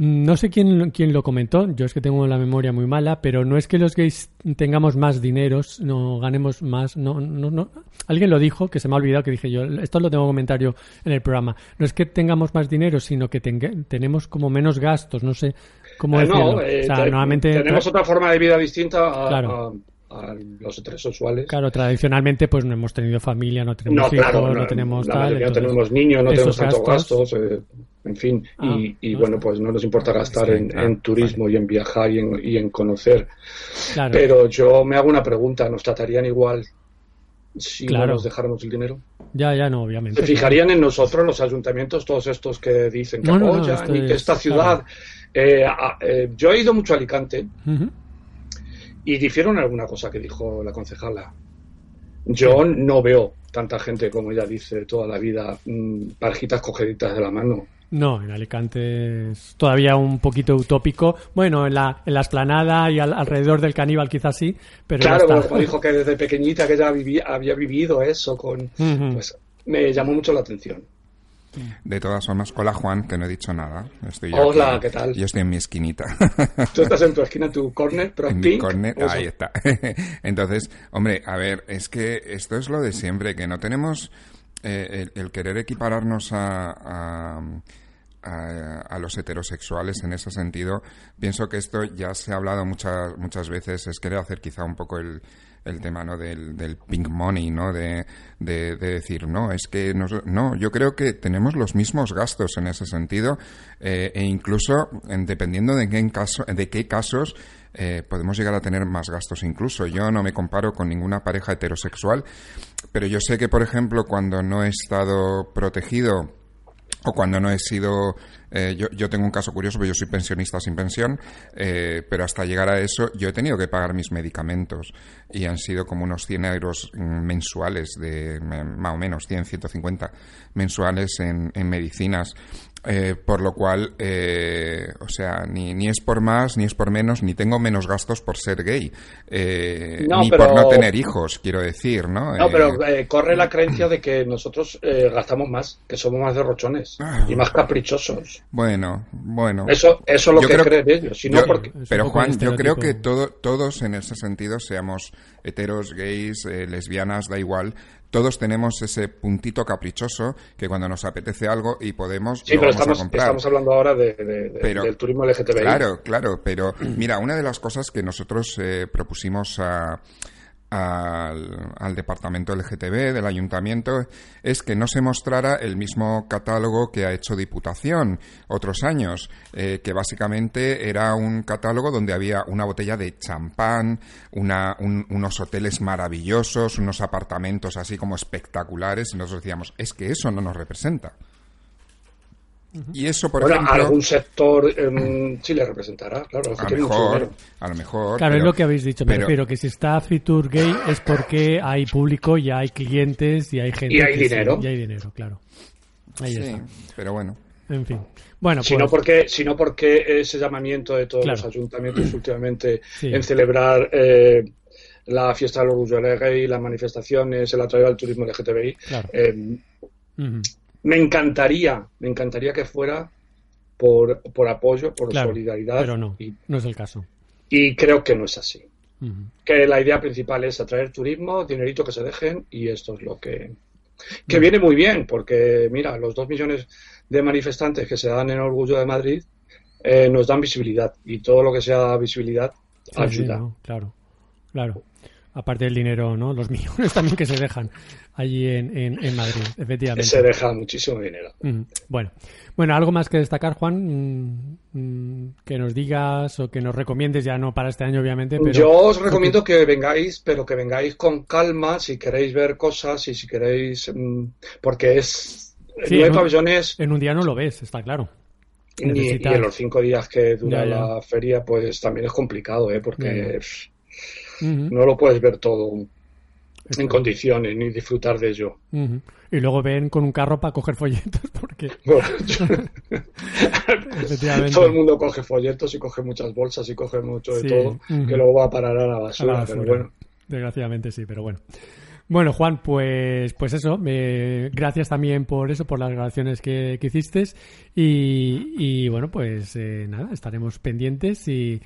No sé quién, quién lo comentó, yo es que tengo la memoria muy mala, pero no es que los gays tengamos más dineros, no ganemos más, no, no, no. Alguien lo dijo, que se me ha olvidado, que dije yo, esto lo tengo comentario en el programa. No es que tengamos más dinero, sino que tenga- tenemos como menos gastos, no sé cómo Eh, decirlo. no, eh, o sea, te- normalmente... tenemos otra forma de vida distinta a, Claro. a- a los heterosexuales. Claro, tradicionalmente pues no hemos tenido familia, no tenemos No, hijos, claro, no, tenemos la tal. entonces, tenemos niños, no tenemos tantos gastos- gastos, eh, en fin, Ah, y, y no bueno, está. pues no nos importa gastar en, turismo y en viajar y en, y en conocer. Claro, Pero yo me hago una pregunta, ¿nos tratarían igual si Claro. no nos dejáramos el dinero? ya, ya no, obviamente. ¿Se fijarían en nosotros, los ayuntamientos, todos estos que dicen que No, no, no, apoyan y que es- esta ciudad... eh, eh, yo he ido mucho a Alicante y difiero en alguna cosa que dijo la concejala. Yo no veo tanta gente como ella dice toda la vida, mm, parejitas cogeditas de la mano. No, en Alicante es todavía un poquito utópico. Bueno, en la, en la esplanada y al- alrededor del caníbal quizás sí, pero ya claro, como dijo que desde pequeñita que viví- había vivido eso con... Pues me llamó mucho la atención. De todas formas, hola Juan, que no he dicho nada. Estoy Hola, aquí. ¿qué tal? Yo estoy en mi esquinita. Tú estás en tu esquina, en tu corner, pero en mi corner, eso. ahí está. Entonces, hombre, a ver, es que esto es lo de siempre, que no tenemos eh, el, querer equipararnos a, a, a- los heterosexuales en ese sentido. Pienso que esto ya se ha hablado muchas muchas veces, es querer hacer quizá un poco el el tema no del, del pink money no de, de, de decir no es que nos- no yo creo que tenemos los mismos gastos en ese sentido eh, e incluso en- dependiendo de qué caso de qué casos eh, podemos llegar a tener más gastos incluso. Yo no me comparo con ninguna pareja heterosexual pero yo sé que por ejemplo cuando no he estado protegido o cuando no he sido eh, yo, yo tengo un caso curioso porque yo soy pensionista sin pensión eh, pero hasta llegar a eso yo he tenido que pagar mis medicamentos y han sido como unos 100 euros mm, mensuales de mm, más o menos 100 150 mensuales en, en medicinas eh, por lo cual eh, o sea ni, ni es por más ni es por menos ni tengo menos gastos por ser gay eh, No, ni pero- por no tener hijos quiero decir no No, Eh, pero eh, corre la creencia de que nosotros eh, gastamos más, que somos más derrochones Ah. y más caprichosos. bueno bueno Eso, eso es lo Yo que creen ellos. Si no, Yo- porque... Pero Juan, yo creo que todo, todos en ese sentido, seamos heteros, gays, eh, lesbianas, da igual, todos tenemos ese puntito caprichoso que cuando nos apetece algo y podemos, Sí, lo pero vamos estamos, a comprar. estamos hablando ahora de, de- de- Pero- del turismo LGTBI. Claro, claro, pero mira, una de las cosas que nosotros eh, propusimos a- al, al departamento LGTB del ayuntamiento es que no se mostrara el mismo catálogo que ha hecho Diputación otros años, eh, que básicamente era un catálogo donde había una botella de champán, una, un- unos hoteles maravillosos, unos apartamentos así como espectaculares, y nosotros decíamos, es que eso no nos representa. Y eso, por bueno, ejemplo... algún sector em, sí le representará, claro, A mejor, dinero. a lo mejor. Claro, es pero- lo que habéis dicho. Me pero- refiero que si está Fitur Gay es porque hay público, y hay clientes y hay gente. Y hay que sí, dinero. y hay dinero, claro. Ahí Sí, está. pero bueno. En fin. Bueno, Sino pues, porque, sino porque ese llamamiento de todos Claro. los ayuntamientos últimamente Sí. en celebrar eh, la fiesta del orgullo gay, las manifestaciones, el atraer al turismo LGTBI, Claro. eh, ujú, me encantaría, me encantaría que fuera por, por apoyo, por claro, solidaridad. Pero no, Y, no es el caso. y creo que no es así. Que la idea principal es atraer turismo, dinerito que se dejen, y esto es lo que. Que viene muy bien, porque mira, los dos millones de manifestantes que se dan en Orgullo de Madrid eh, nos dan visibilidad, y todo lo que sea visibilidad Sí, sí, ayuda. no, claro, claro. Aparte del dinero, ¿no? Los millones también que se dejan allí en, en, en Madrid, efectivamente. Se deja muchísimo dinero. Mm, Bueno, bueno, algo más que destacar, Juan, Mm, mm, que nos digas o que nos recomiendes, ya no para este año, obviamente, pero Yo os recomiendo que vengáis, pero que vengáis con calma si queréis ver cosas y si queréis, porque es Sí, nueve en un- pabellones en un día no lo ves, está claro. y, en los cinco días que dura Ya, ya. la feria, pues también es complicado, ¿eh? porque no lo puedes ver todo en condiciones ni disfrutar de ello. Y luego ven con un carro para coger folletos, porque Bueno, yo- efectivamente. todo el mundo coge folletos y coge muchas bolsas y coge mucho de Sí, todo, que luego va a parar a la a la basura, basura. pero bueno. Desgraciadamente sí, pero bueno. Bueno, Juan, pues, pues eso. eh, gracias también por eso, por las grabaciones que, que hiciste. Y, y bueno, pues eh, nada, estaremos pendientes y,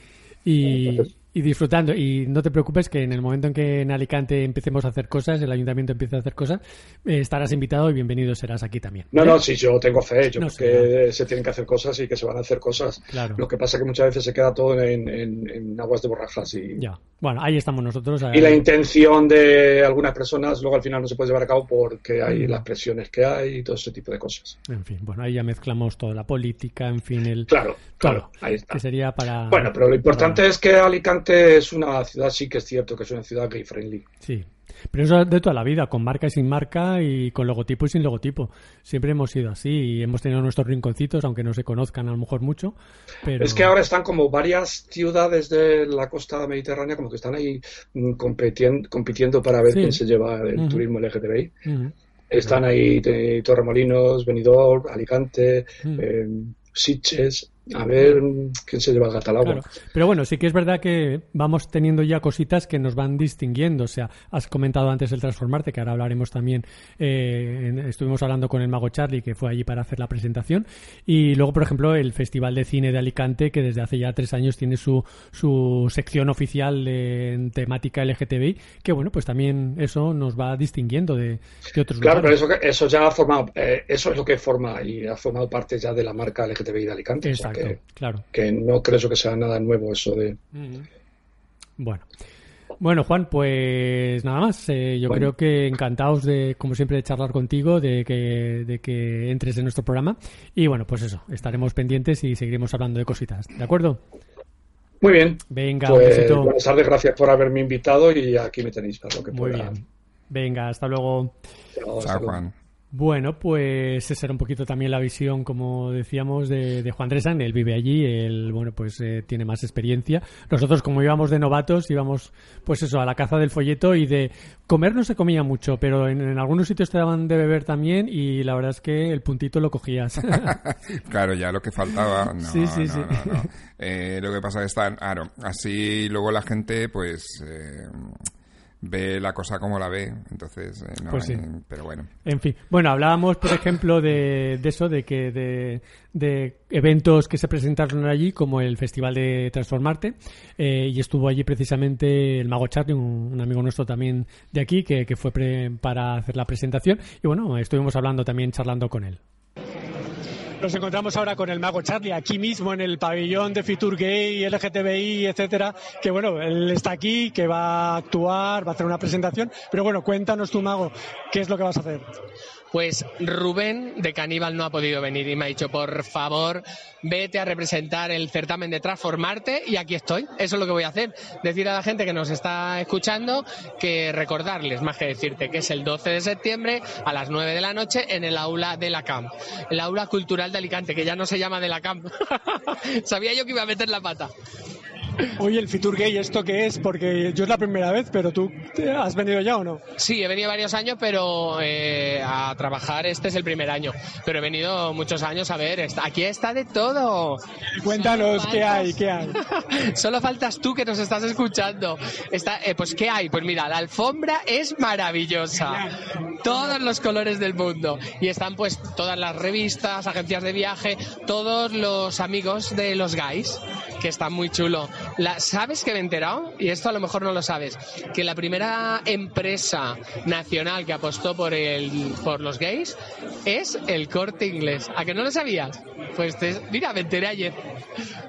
y, y disfrutando. Y no te preocupes que en el momento en que en Alicante empecemos a hacer cosas, el ayuntamiento empiece a hacer cosas, eh, estarás invitado y bienvenido serás aquí también. No, ¿vale? no, sí, yo tengo fe, yo No creo que se tienen que hacer cosas y que se van a hacer cosas. Claro. Lo que pasa es que muchas veces se queda todo en, en- en aguas de borrajas y, Ya. Bueno, ahí estamos nosotros. y la eh, intención de algunas personas luego al final no se puede llevar a cabo porque hay las presiones que hay y todo ese tipo de cosas. En fin, bueno, ahí ya mezclamos toda la política, en fin, el. Claro, claro, todo, ahí está. Que sería para. Bueno, pero lo importante es que Alicante es una ciudad, sí que es cierto que es una ciudad gay friendly. Sí. Pero eso de toda la vida, con marca y sin marca y con logotipo y sin logotipo. Siempre hemos sido así y hemos tenido nuestros rinconcitos, aunque no se conozcan a lo mejor mucho. Pero... Es que ahora están como varias ciudades de la costa mediterránea como que están ahí mm, competien- compitiendo para ver Sí. quién se lleva el Ujú. turismo LGTBI. Ujú. Están ahí eh, Torremolinos, Benidorm, Alicante, Mm. eh, Sitges. A ver quién se lleva el gato al agua. Claro. Pero bueno, sí que es verdad que vamos teniendo ya cositas que nos van distinguiendo. O sea, has comentado antes el transformarte, que ahora hablaremos también. eh, en- estuvimos hablando con el mago Charlie, que fue allí para hacer la presentación. Y luego, por ejemplo, el Festival de Cine de Alicante, que desde hace ya tres años tiene su, su sección oficial de, en temática LGTBI, que bueno, pues también eso nos va distinguiendo de, de otros Claro, pero lugares. eso, que- eso ya ha formado, eh, eso es lo que forma y ha formado parte ya de la marca LGTBI de Alicante. o sea Exacto, que, claro. que no creo que sea nada nuevo eso de... Bueno. Bueno, Juan, pues nada más. Eh, yo Bueno. creo que encantados de, como siempre, de charlar contigo, de que, de que entres en nuestro programa. Y bueno, pues eso, estaremos pendientes y seguiremos hablando de cositas. ¿De acuerdo? Muy bien. Venga, un Pues besito. buenas tardes, gracias por haberme invitado y aquí me tenéis para lo que Muy pueda. bien. Venga, hasta luego. Chao. Juan. Bueno, pues esa era un poquito también la visión, como decíamos, de, de Juan Dresan. Él vive allí, él, bueno, pues eh, tiene más experiencia. Nosotros, como íbamos de novatos, íbamos, pues eso, a la caza del folleto y de comer no se comía mucho, pero en, en algunos sitios te daban de beber también y la verdad es que el puntito lo cogías. Claro, ya lo que faltaba. No, Sí, sí, no, sí. no. Eh, lo que pasa es que claro, así luego la gente, pues, eh, ve la cosa como la ve. Entonces, eh, no, Pues sí. pero bueno. En fin, bueno, hablábamos, por ejemplo, de, de eso, de que de, de eventos que se presentaron allí, como el Festival de Transformarte, eh, y estuvo allí precisamente el Mago Charlie, un, un amigo nuestro también de aquí, que, que fue pre- para hacer la presentación, y bueno, estuvimos hablando también, charlando con él. Nos encontramos ahora con el mago Charlie aquí mismo en el pabellón de Fitur Gay, LGTBI, etcétera. Que bueno, él está aquí, que va a actuar, va a hacer una presentación. Pero bueno, cuéntanos tú, mago, ¿qué es lo que vas a hacer? Pues Rubén de Caníbal no ha podido venir y me ha dicho, por favor, vete a representar el certamen de Transformarte y aquí estoy. Eso es lo que voy a hacer. Decir a la gente que nos está escuchando que recordarles, más que decirte, que es el 12 de septiembre a las 9 de la noche en el aula de la CAM, el aula cultural de Alicante, que ya no se llama de la CAM. Sabía yo que iba a meter la pata. Oye, el Fitur Gay, ¿esto qué es? Porque yo es la primera vez, pero tú ¿te has venido ya o no? Sí, he venido varios años, pero eh, a trabajar este es el primer año. Pero he venido muchos años a ver, aquí está de todo. Cuéntanos qué hay, qué hay. Solo faltas tú que nos estás escuchando. Está, eh, pues ¿qué hay? Pues mira, la alfombra es maravillosa. Todos los colores del mundo. Y están pues todas las revistas, agencias de viaje, todos los amigos de los guys, que están muy chulo. La, ¿Sabes que me he enterado? Y esto a lo mejor no lo sabes. Que la primera empresa nacional que apostó por, el, por los gays es el corte inglés. ¿A que no lo sabías? Pues te- mira, me enteré ayer.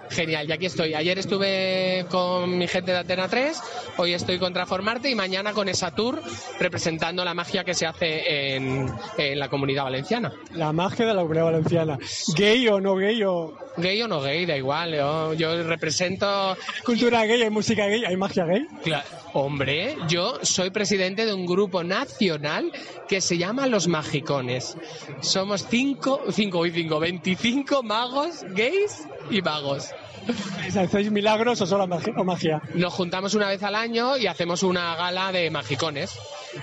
Genial, y aquí estoy. Ayer estuve con mi gente de Atena 3, hoy estoy con Transformarte y mañana con esa tour representando la magia que se hace en, en la comunidad valenciana. La magia de la comunidad valenciana. Gay o no gay o... Gay o no gay, da igual. Yo, yo represento. Cultura gay, hay música gay, hay magia gay. Cla- Hombre, yo soy presidente de un grupo nacional que se llama Los Magicones. Somos cinco, cinco y cinco, 25 magos gays y magos. ¿Hacéis milagros o solo magia? Nos juntamos una vez al año y hacemos una gala de magicones.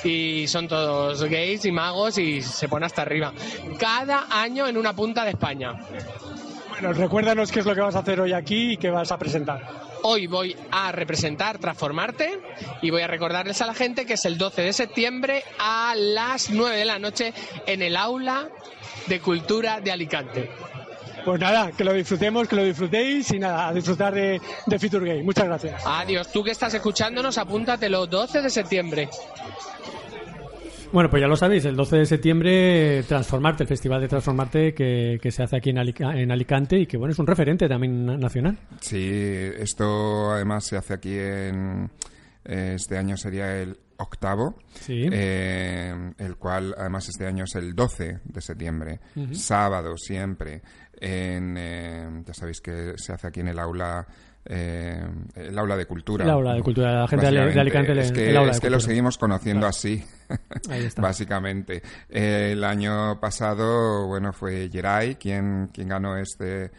Y son todos gays y magos y se pone hasta arriba. Cada año en una punta de España. Bueno, recuérdanos qué es lo que vas a hacer hoy aquí y qué vas a presentar. Hoy voy a representar Transformarte y voy a recordarles a la gente que es el 12 de septiembre a las 9 de la noche en el aula de cultura de Alicante. Pues nada, que lo disfrutemos, que lo disfrutéis y nada, a disfrutar de, de Future Gay. Muchas gracias. Adiós, tú que estás escuchándonos, apúntatelo 12 de septiembre. Bueno, pues ya lo sabéis, el 12 de septiembre Transformarte, el Festival de Transformarte que, que se hace aquí en, Alica- en Alicante y que bueno, es un referente también na- nacional. Sí, esto además se hace aquí en... eh, Este año sería el octavo, Sí. eh, el cual además este año es el 12 de septiembre, sábado siempre. En, eh, ya sabéis que se hace aquí en el aula, eh, el aula de cultura. El aula de cultura, la gente de-. Alicante Es que, el aula de es que lo seguimos conociendo así, Ahí está. básicamente. Eh, el año pasado, bueno, fue Geray quien, quien ganó este,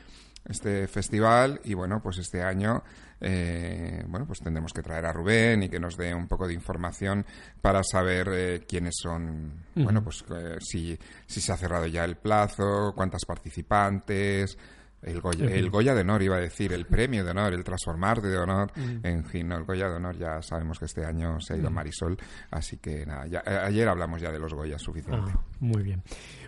este festival y bueno, pues este año, eh, bueno, pues tendremos que traer a Rubén y que nos dé un poco de información para saber eh, quiénes son, bueno, pues eh, si, si se ha cerrado ya el plazo, cuántas participantes. El Goya, el Goya de honor, iba a decir, el premio de honor, el transformarte de honor, en fin, no, el Goya de honor ya sabemos que este año se ha ido a Marisol, así que nada, ya, a- ayer hablamos ya de los Goya suficiente. Ah, muy bien.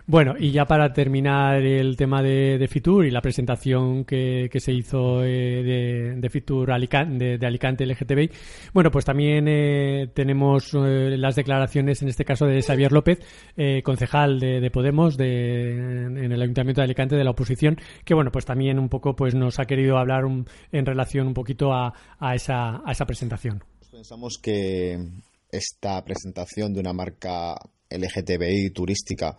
Bueno, y ya para terminar el tema de, de Fitur y la presentación que, se hizo eh, de, Fitur Alicante, de, de Alicante LGTBI, bueno, pues también eh, tenemos eh, las declaraciones, en este caso de Xavier López, eh, concejal de, de Podemos de, en, en el Ayuntamiento de Alicante de la oposición, que bueno, pues también un poco pues nos ha querido hablar un- en relación un poquito a, esa, a esa presentación. Pensamos que esta presentación de una marca LGTBI turística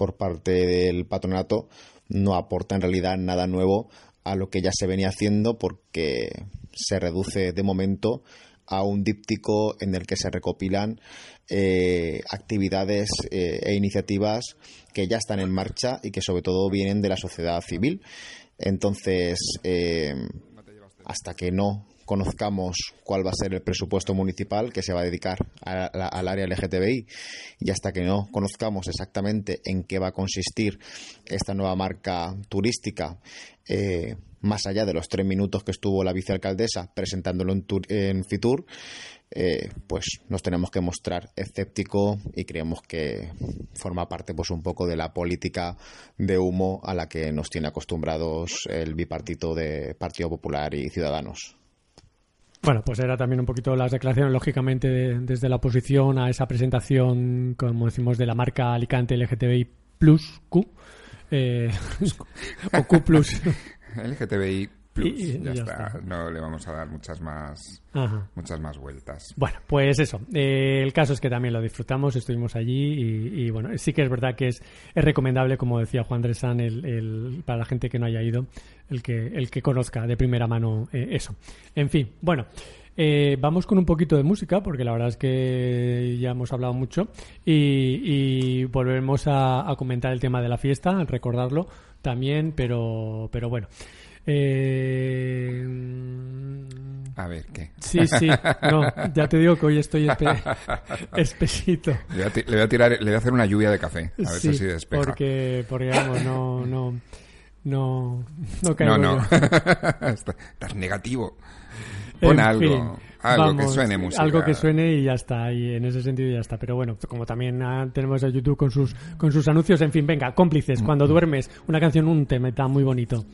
por parte del patronato no aporta en realidad nada nuevo a lo que ya se venía haciendo porque se reduce de momento a un díptico en el que se recopilan eh, actividades eh, e iniciativas que ya están en marcha y que sobre todo vienen de la sociedad civil. Entonces, eh, hasta que no conozcamos cuál va a ser el presupuesto municipal que se va a dedicar al área LGTBI y hasta que no conozcamos exactamente en qué va a consistir esta nueva marca turística, eh, más allá de los tres minutos que estuvo la vicealcaldesa presentándolo en Fitur, eh, pues nos tenemos que mostrar escéptico y creemos que forma parte pues un poco de la política de humo a la que nos tiene acostumbrados el bipartito de Partido Popular y Ciudadanos. Bueno, pues era también un poquito las declaraciones, lógicamente, de- desde la oposición a esa presentación, como decimos, de la marca Alicante LGTBI Plus Q, eh, o Q Plus. LGTBI Plus, Y- y ya, ya está. está. No le vamos a dar muchas más, Ajá. muchas más vueltas. Bueno, pues eso. Eh, el caso es que también lo disfrutamos, estuvimos allí y, y, bueno, sí que es verdad que es, es recomendable, como decía Juan Dresan, el, el- para la gente que no haya ido, el que, el que conozca de primera mano eh, eso. En fin, bueno. eh, vamos con un poquito de música porque la verdad es que ya hemos hablado mucho y, y volvemos a, a comentar el tema de la fiesta, al recordarlo también, pero, pero bueno. Eh, A ver, ¿qué? Sí, sí, no, ya te digo que hoy estoy espe- espesito. Le voy, le voy a tirar, le voy a hacer una lluvia de café, a ver Sí, si así despeja. porque, porque vamos, no, no, no, no No, caigo no. yo. Estás negativo. Pon En algo. fin, algo que vamos, suene música. Algo que suene y ya está, y en ese sentido ya está. Pero bueno, como también ah, tenemos a YouTube con sus, con sus anuncios, en fin, venga, cómplices, cuando duermes, una canción, un tema está muy bonito.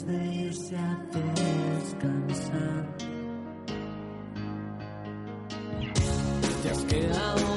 Antes de irse a descansar. Te has quedado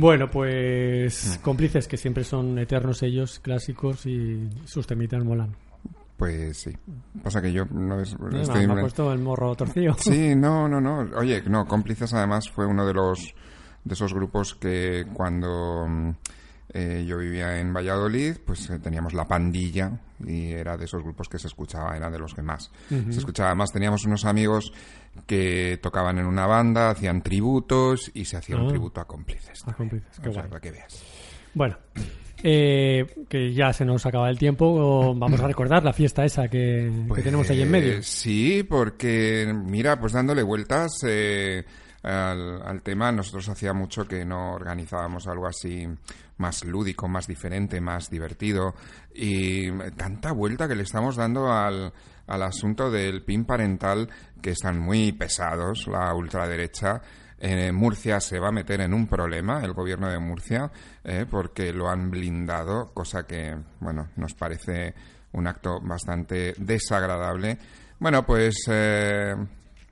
Bueno, pues cómplices que siempre son eternos ellos, clásicos y sus temitas molan. Pues sí. Pasa que yo no es. Estoy- me ha puesto el morro torcido. Sí, no, no, no. Oye, no, Cómplices además fue uno de los de esos grupos que cuando mm, eh, yo vivía en Valladolid, pues eh, teníamos la pandilla y era de esos grupos que se escuchaba, era de los que más se escuchaba. Además teníamos unos amigos que tocaban en una banda, hacían tributos y se hacía un Ah. tributo a Cómplices. A cómplices, qué O sea, guay. para que veas. Bueno, eh, que ya se nos acaba el tiempo, vamos a recordar la fiesta esa que, que tenemos ahí en medio. Pues Sí, porque, mira, pues dándole vueltas eh, al, al tema, nosotros hacía mucho que no organizábamos algo así más lúdico, más diferente, más divertido. Y tanta vuelta que le estamos dando al, al asunto del PIN parental, que están muy pesados, la ultraderecha. En Murcia se va a meter en un problema, el gobierno de Murcia, eh, porque lo han blindado, cosa que, bueno, nos parece un acto bastante desagradable. Bueno, pues eh,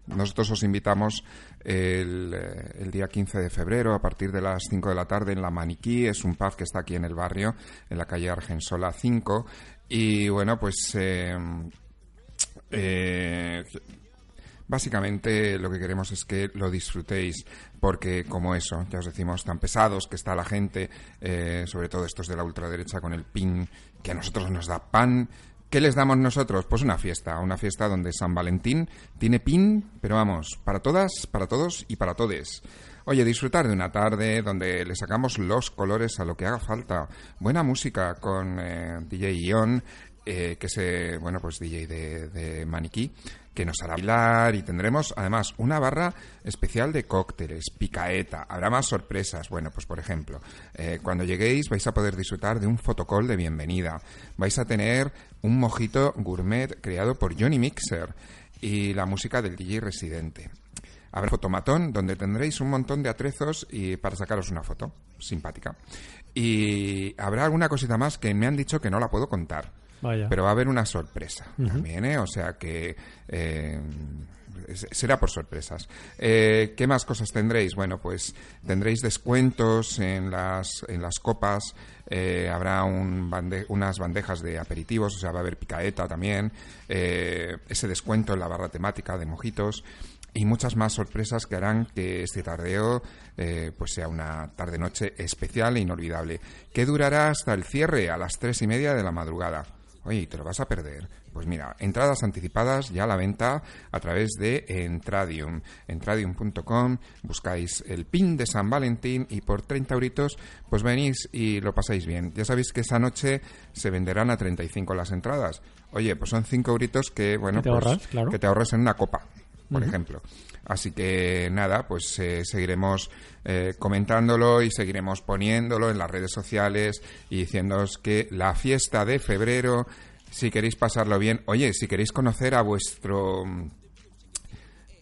nosotros os invitamos el, eh, el día 15 de febrero a partir de las 5 de la tarde en La Maniquí. Es un pub que está aquí en el barrio, en la calle Argensola 5. Y bueno, pues... eh, eh, Básicamente lo que queremos es que lo disfrutéis, porque como eso, ya os decimos, tan pesados que está la gente, eh, sobre todo estos de la ultraderecha con el pin, que a nosotros nos da pan. ¿Qué les damos nosotros? Pues una fiesta, una fiesta donde San Valentín tiene pin, pero vamos, para todas, para todos y para todes. Oye, disfrutar de una tarde donde le sacamos los colores a lo que haga falta. Buena música con eh, DJ Ion, eh, que es, eh, bueno, pues DJ de, de Maniquí, que nos hará bailar y tendremos además una barra especial de cócteles, picaeta, habrá más sorpresas. Bueno, pues por ejemplo, eh, cuando lleguéis vais a poder disfrutar de un fotocall de bienvenida, vais a tener un mojito gourmet creado por Johnny Mixer y la música del DJ residente. Habrá fotomatón donde tendréis un montón de atrezos y para sacaros una foto simpática. Y habrá alguna cosita más que me han dicho que no la puedo contar. Vaya. Pero va a haber una sorpresa también, ¿eh? O sea que eh, será por sorpresas. Eh, ¿Qué más cosas tendréis? Bueno, pues tendréis descuentos en las, en las copas, eh, habrá un bande- unas bandejas de aperitivos, o sea, va a haber picaeta también, eh, ese descuento en la barra temática de mojitos y muchas más sorpresas que harán que este tardeo eh, pues sea una tarde-noche especial e inolvidable, que durará hasta el cierre a las tres y media de la madrugada. Oye, ¿y ¿te lo vas a perder? Pues mira, entradas anticipadas ya a la venta a través de Entradium. Entradium.com, buscáis el pin de San Valentín y por 30 euritos pues venís y lo pasáis bien. Ya sabéis que esa noche se venderán a 35 las entradas. Oye, pues son 5 euritos que, bueno, Que te pues, ahorras, claro. que te ahorras en una copa, por ejemplo. Así que nada, pues eh, seguiremos eh, comentándolo y seguiremos poniéndolo en las redes sociales y diciéndoos que la fiesta de febrero, si queréis pasarlo bien, oye, si queréis conocer a vuestro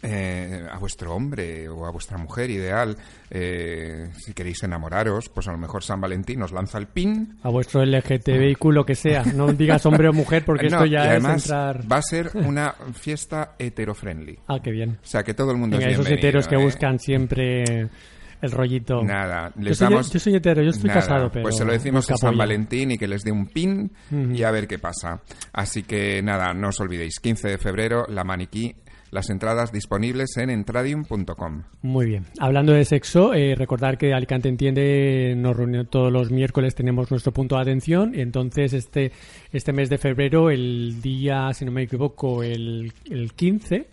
eh, a vuestro hombre o a vuestra mujer ideal, eh, si queréis enamoraros, pues a lo mejor San Valentín os lanza el pin A vuestro LGTBIQ, lo que sea. No digas hombre o mujer porque No, esto y ya es entrar... va a ser una fiesta hetero-friendly. Ah, qué bien. O sea, que todo el mundo Venga, es esos heteros que ¿eh? buscan siempre el rollito. Nada, Yo les soy, damos... yo soy hetero, yo estoy Nada, casado, pero... Pues se lo decimos a San. Valentín y que les dé un pin y a ver qué pasa. Así que nada, no os olvidéis, 15 de febrero, la maniquí, las entradas disponibles en entradium.com. Muy bien. Hablando de sexo, eh, recordar que Alicante Entiende nos reunimos todos los miércoles, tenemos nuestro punto de atención. Y entonces, este, este mes de febrero, el día, si no me equivoco, el, el 15.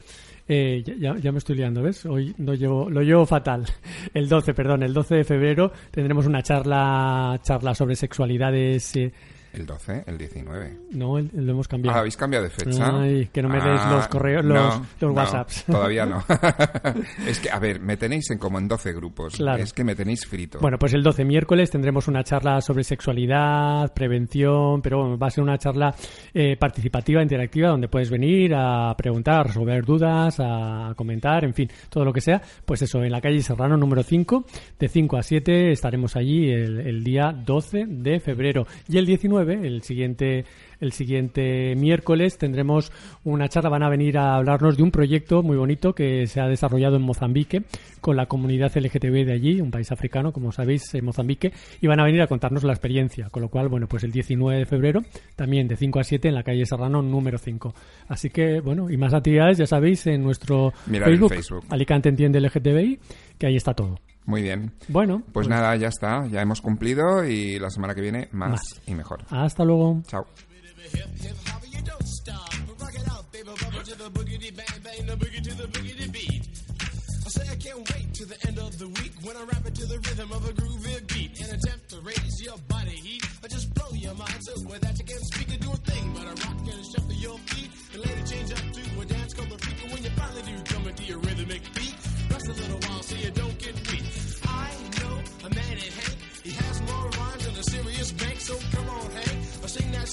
eh, ya me estoy liando, ¿ves? Hoy no llevo, lo llevo fatal. El 12, perdón, el 12 de febrero tendremos una charla, charla sobre sexualidades. eh, El 12, el 19. no, el- lo hemos cambiado. Ah, ¿habéis cambiado de fecha? Ay, que no me Ah, los correos, no, los, no, WhatsApps. Todavía no. es que, a ver, me tenéis en como en 12 grupos. Claro. Es que me tenéis frito. Bueno, pues el 12 miércoles tendremos una charla sobre sexualidad, prevención, pero bueno, va a ser una charla eh, participativa, interactiva, donde puedes venir a preguntar, a resolver dudas, a comentar, en fin, todo lo que sea. Pues eso, en la calle Serrano número 5, de 5 a 7 estaremos allí el, el día 12 de febrero. Y el 19 19, el siguiente, el siguiente miércoles, tendremos una charla. Van a venir a hablarnos de un proyecto muy bonito que se ha desarrollado en Mozambique con la comunidad LGTB de allí, un país africano, como sabéis, en Mozambique, y van a venir a contarnos la experiencia. Con lo cual, bueno, pues el 19 de febrero, también de 5 a 7 en la calle Serrano número 5. Así que, bueno, y más actividades, ya sabéis, en nuestro Mirad en Facebook, Facebook. Alicante Entiende LGTBI, que ahí está todo. Muy bien. Bueno, Pues nada, ya está, ya hemos cumplido y la semana que viene más, Más. y mejor. hasta luego. Chao. I say I can't wait to the end of the week when I rap it to the rhythm of a groovy beat. And attempt to raise your body heat. Or just blow your mind so with that you can't speak or do a thing but a rock and shuffle your feet. And later change up to a dance called the freak and when you finally do come into your rhythmic beat. Rest a little while so you don't get weak. I know a man named Hank he has more rhymes than a serious bank so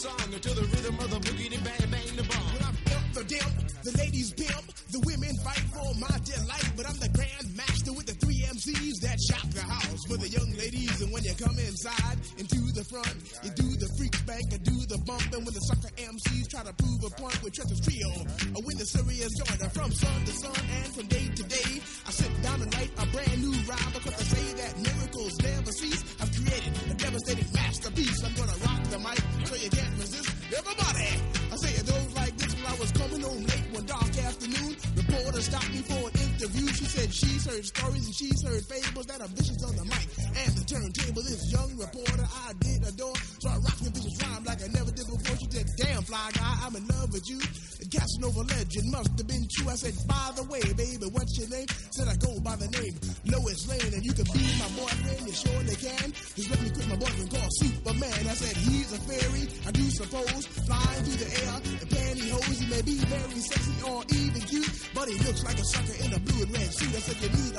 song the rhythm of the boogie bang bang the bomb. When I pimp the dimp the ladies pimp the women fight for my delight. But I'm the grand master with the three MCs that shock the house for the young ladies. And when you come inside into the front you do the freak spank and do the bump. And when the sucker MCs try to prove a point with Trent's trio or when the serious joiner from sun to sun and from day to day I sit down and write a brand new rhyme because I say that miracles never cease. I've created a devastating masterpiece. I'm gonna the mic so you can't resist. Everybody I say it goes like this. When I was coming home late one dark afternoon the reporter stopped me for an interview. She said she's heard stories and she's heard fables that are vicious on the mic. And the turntable this young reporter I did adore. So I rocked the vicious rhyme like I never did before. She said damn fly guy I'm in love with you Casanova legend must have been true. I said by the way baby what's your name? Said I go by the name Lois Lane and you can be my boyfriend you surely can. Just let me quit my boyfriend called Superman. I said he's a fairy I do suppose flying through the air in pantyhose. He may be very sexy or even cute but he looks like a sucker in a blue and red suit. I said you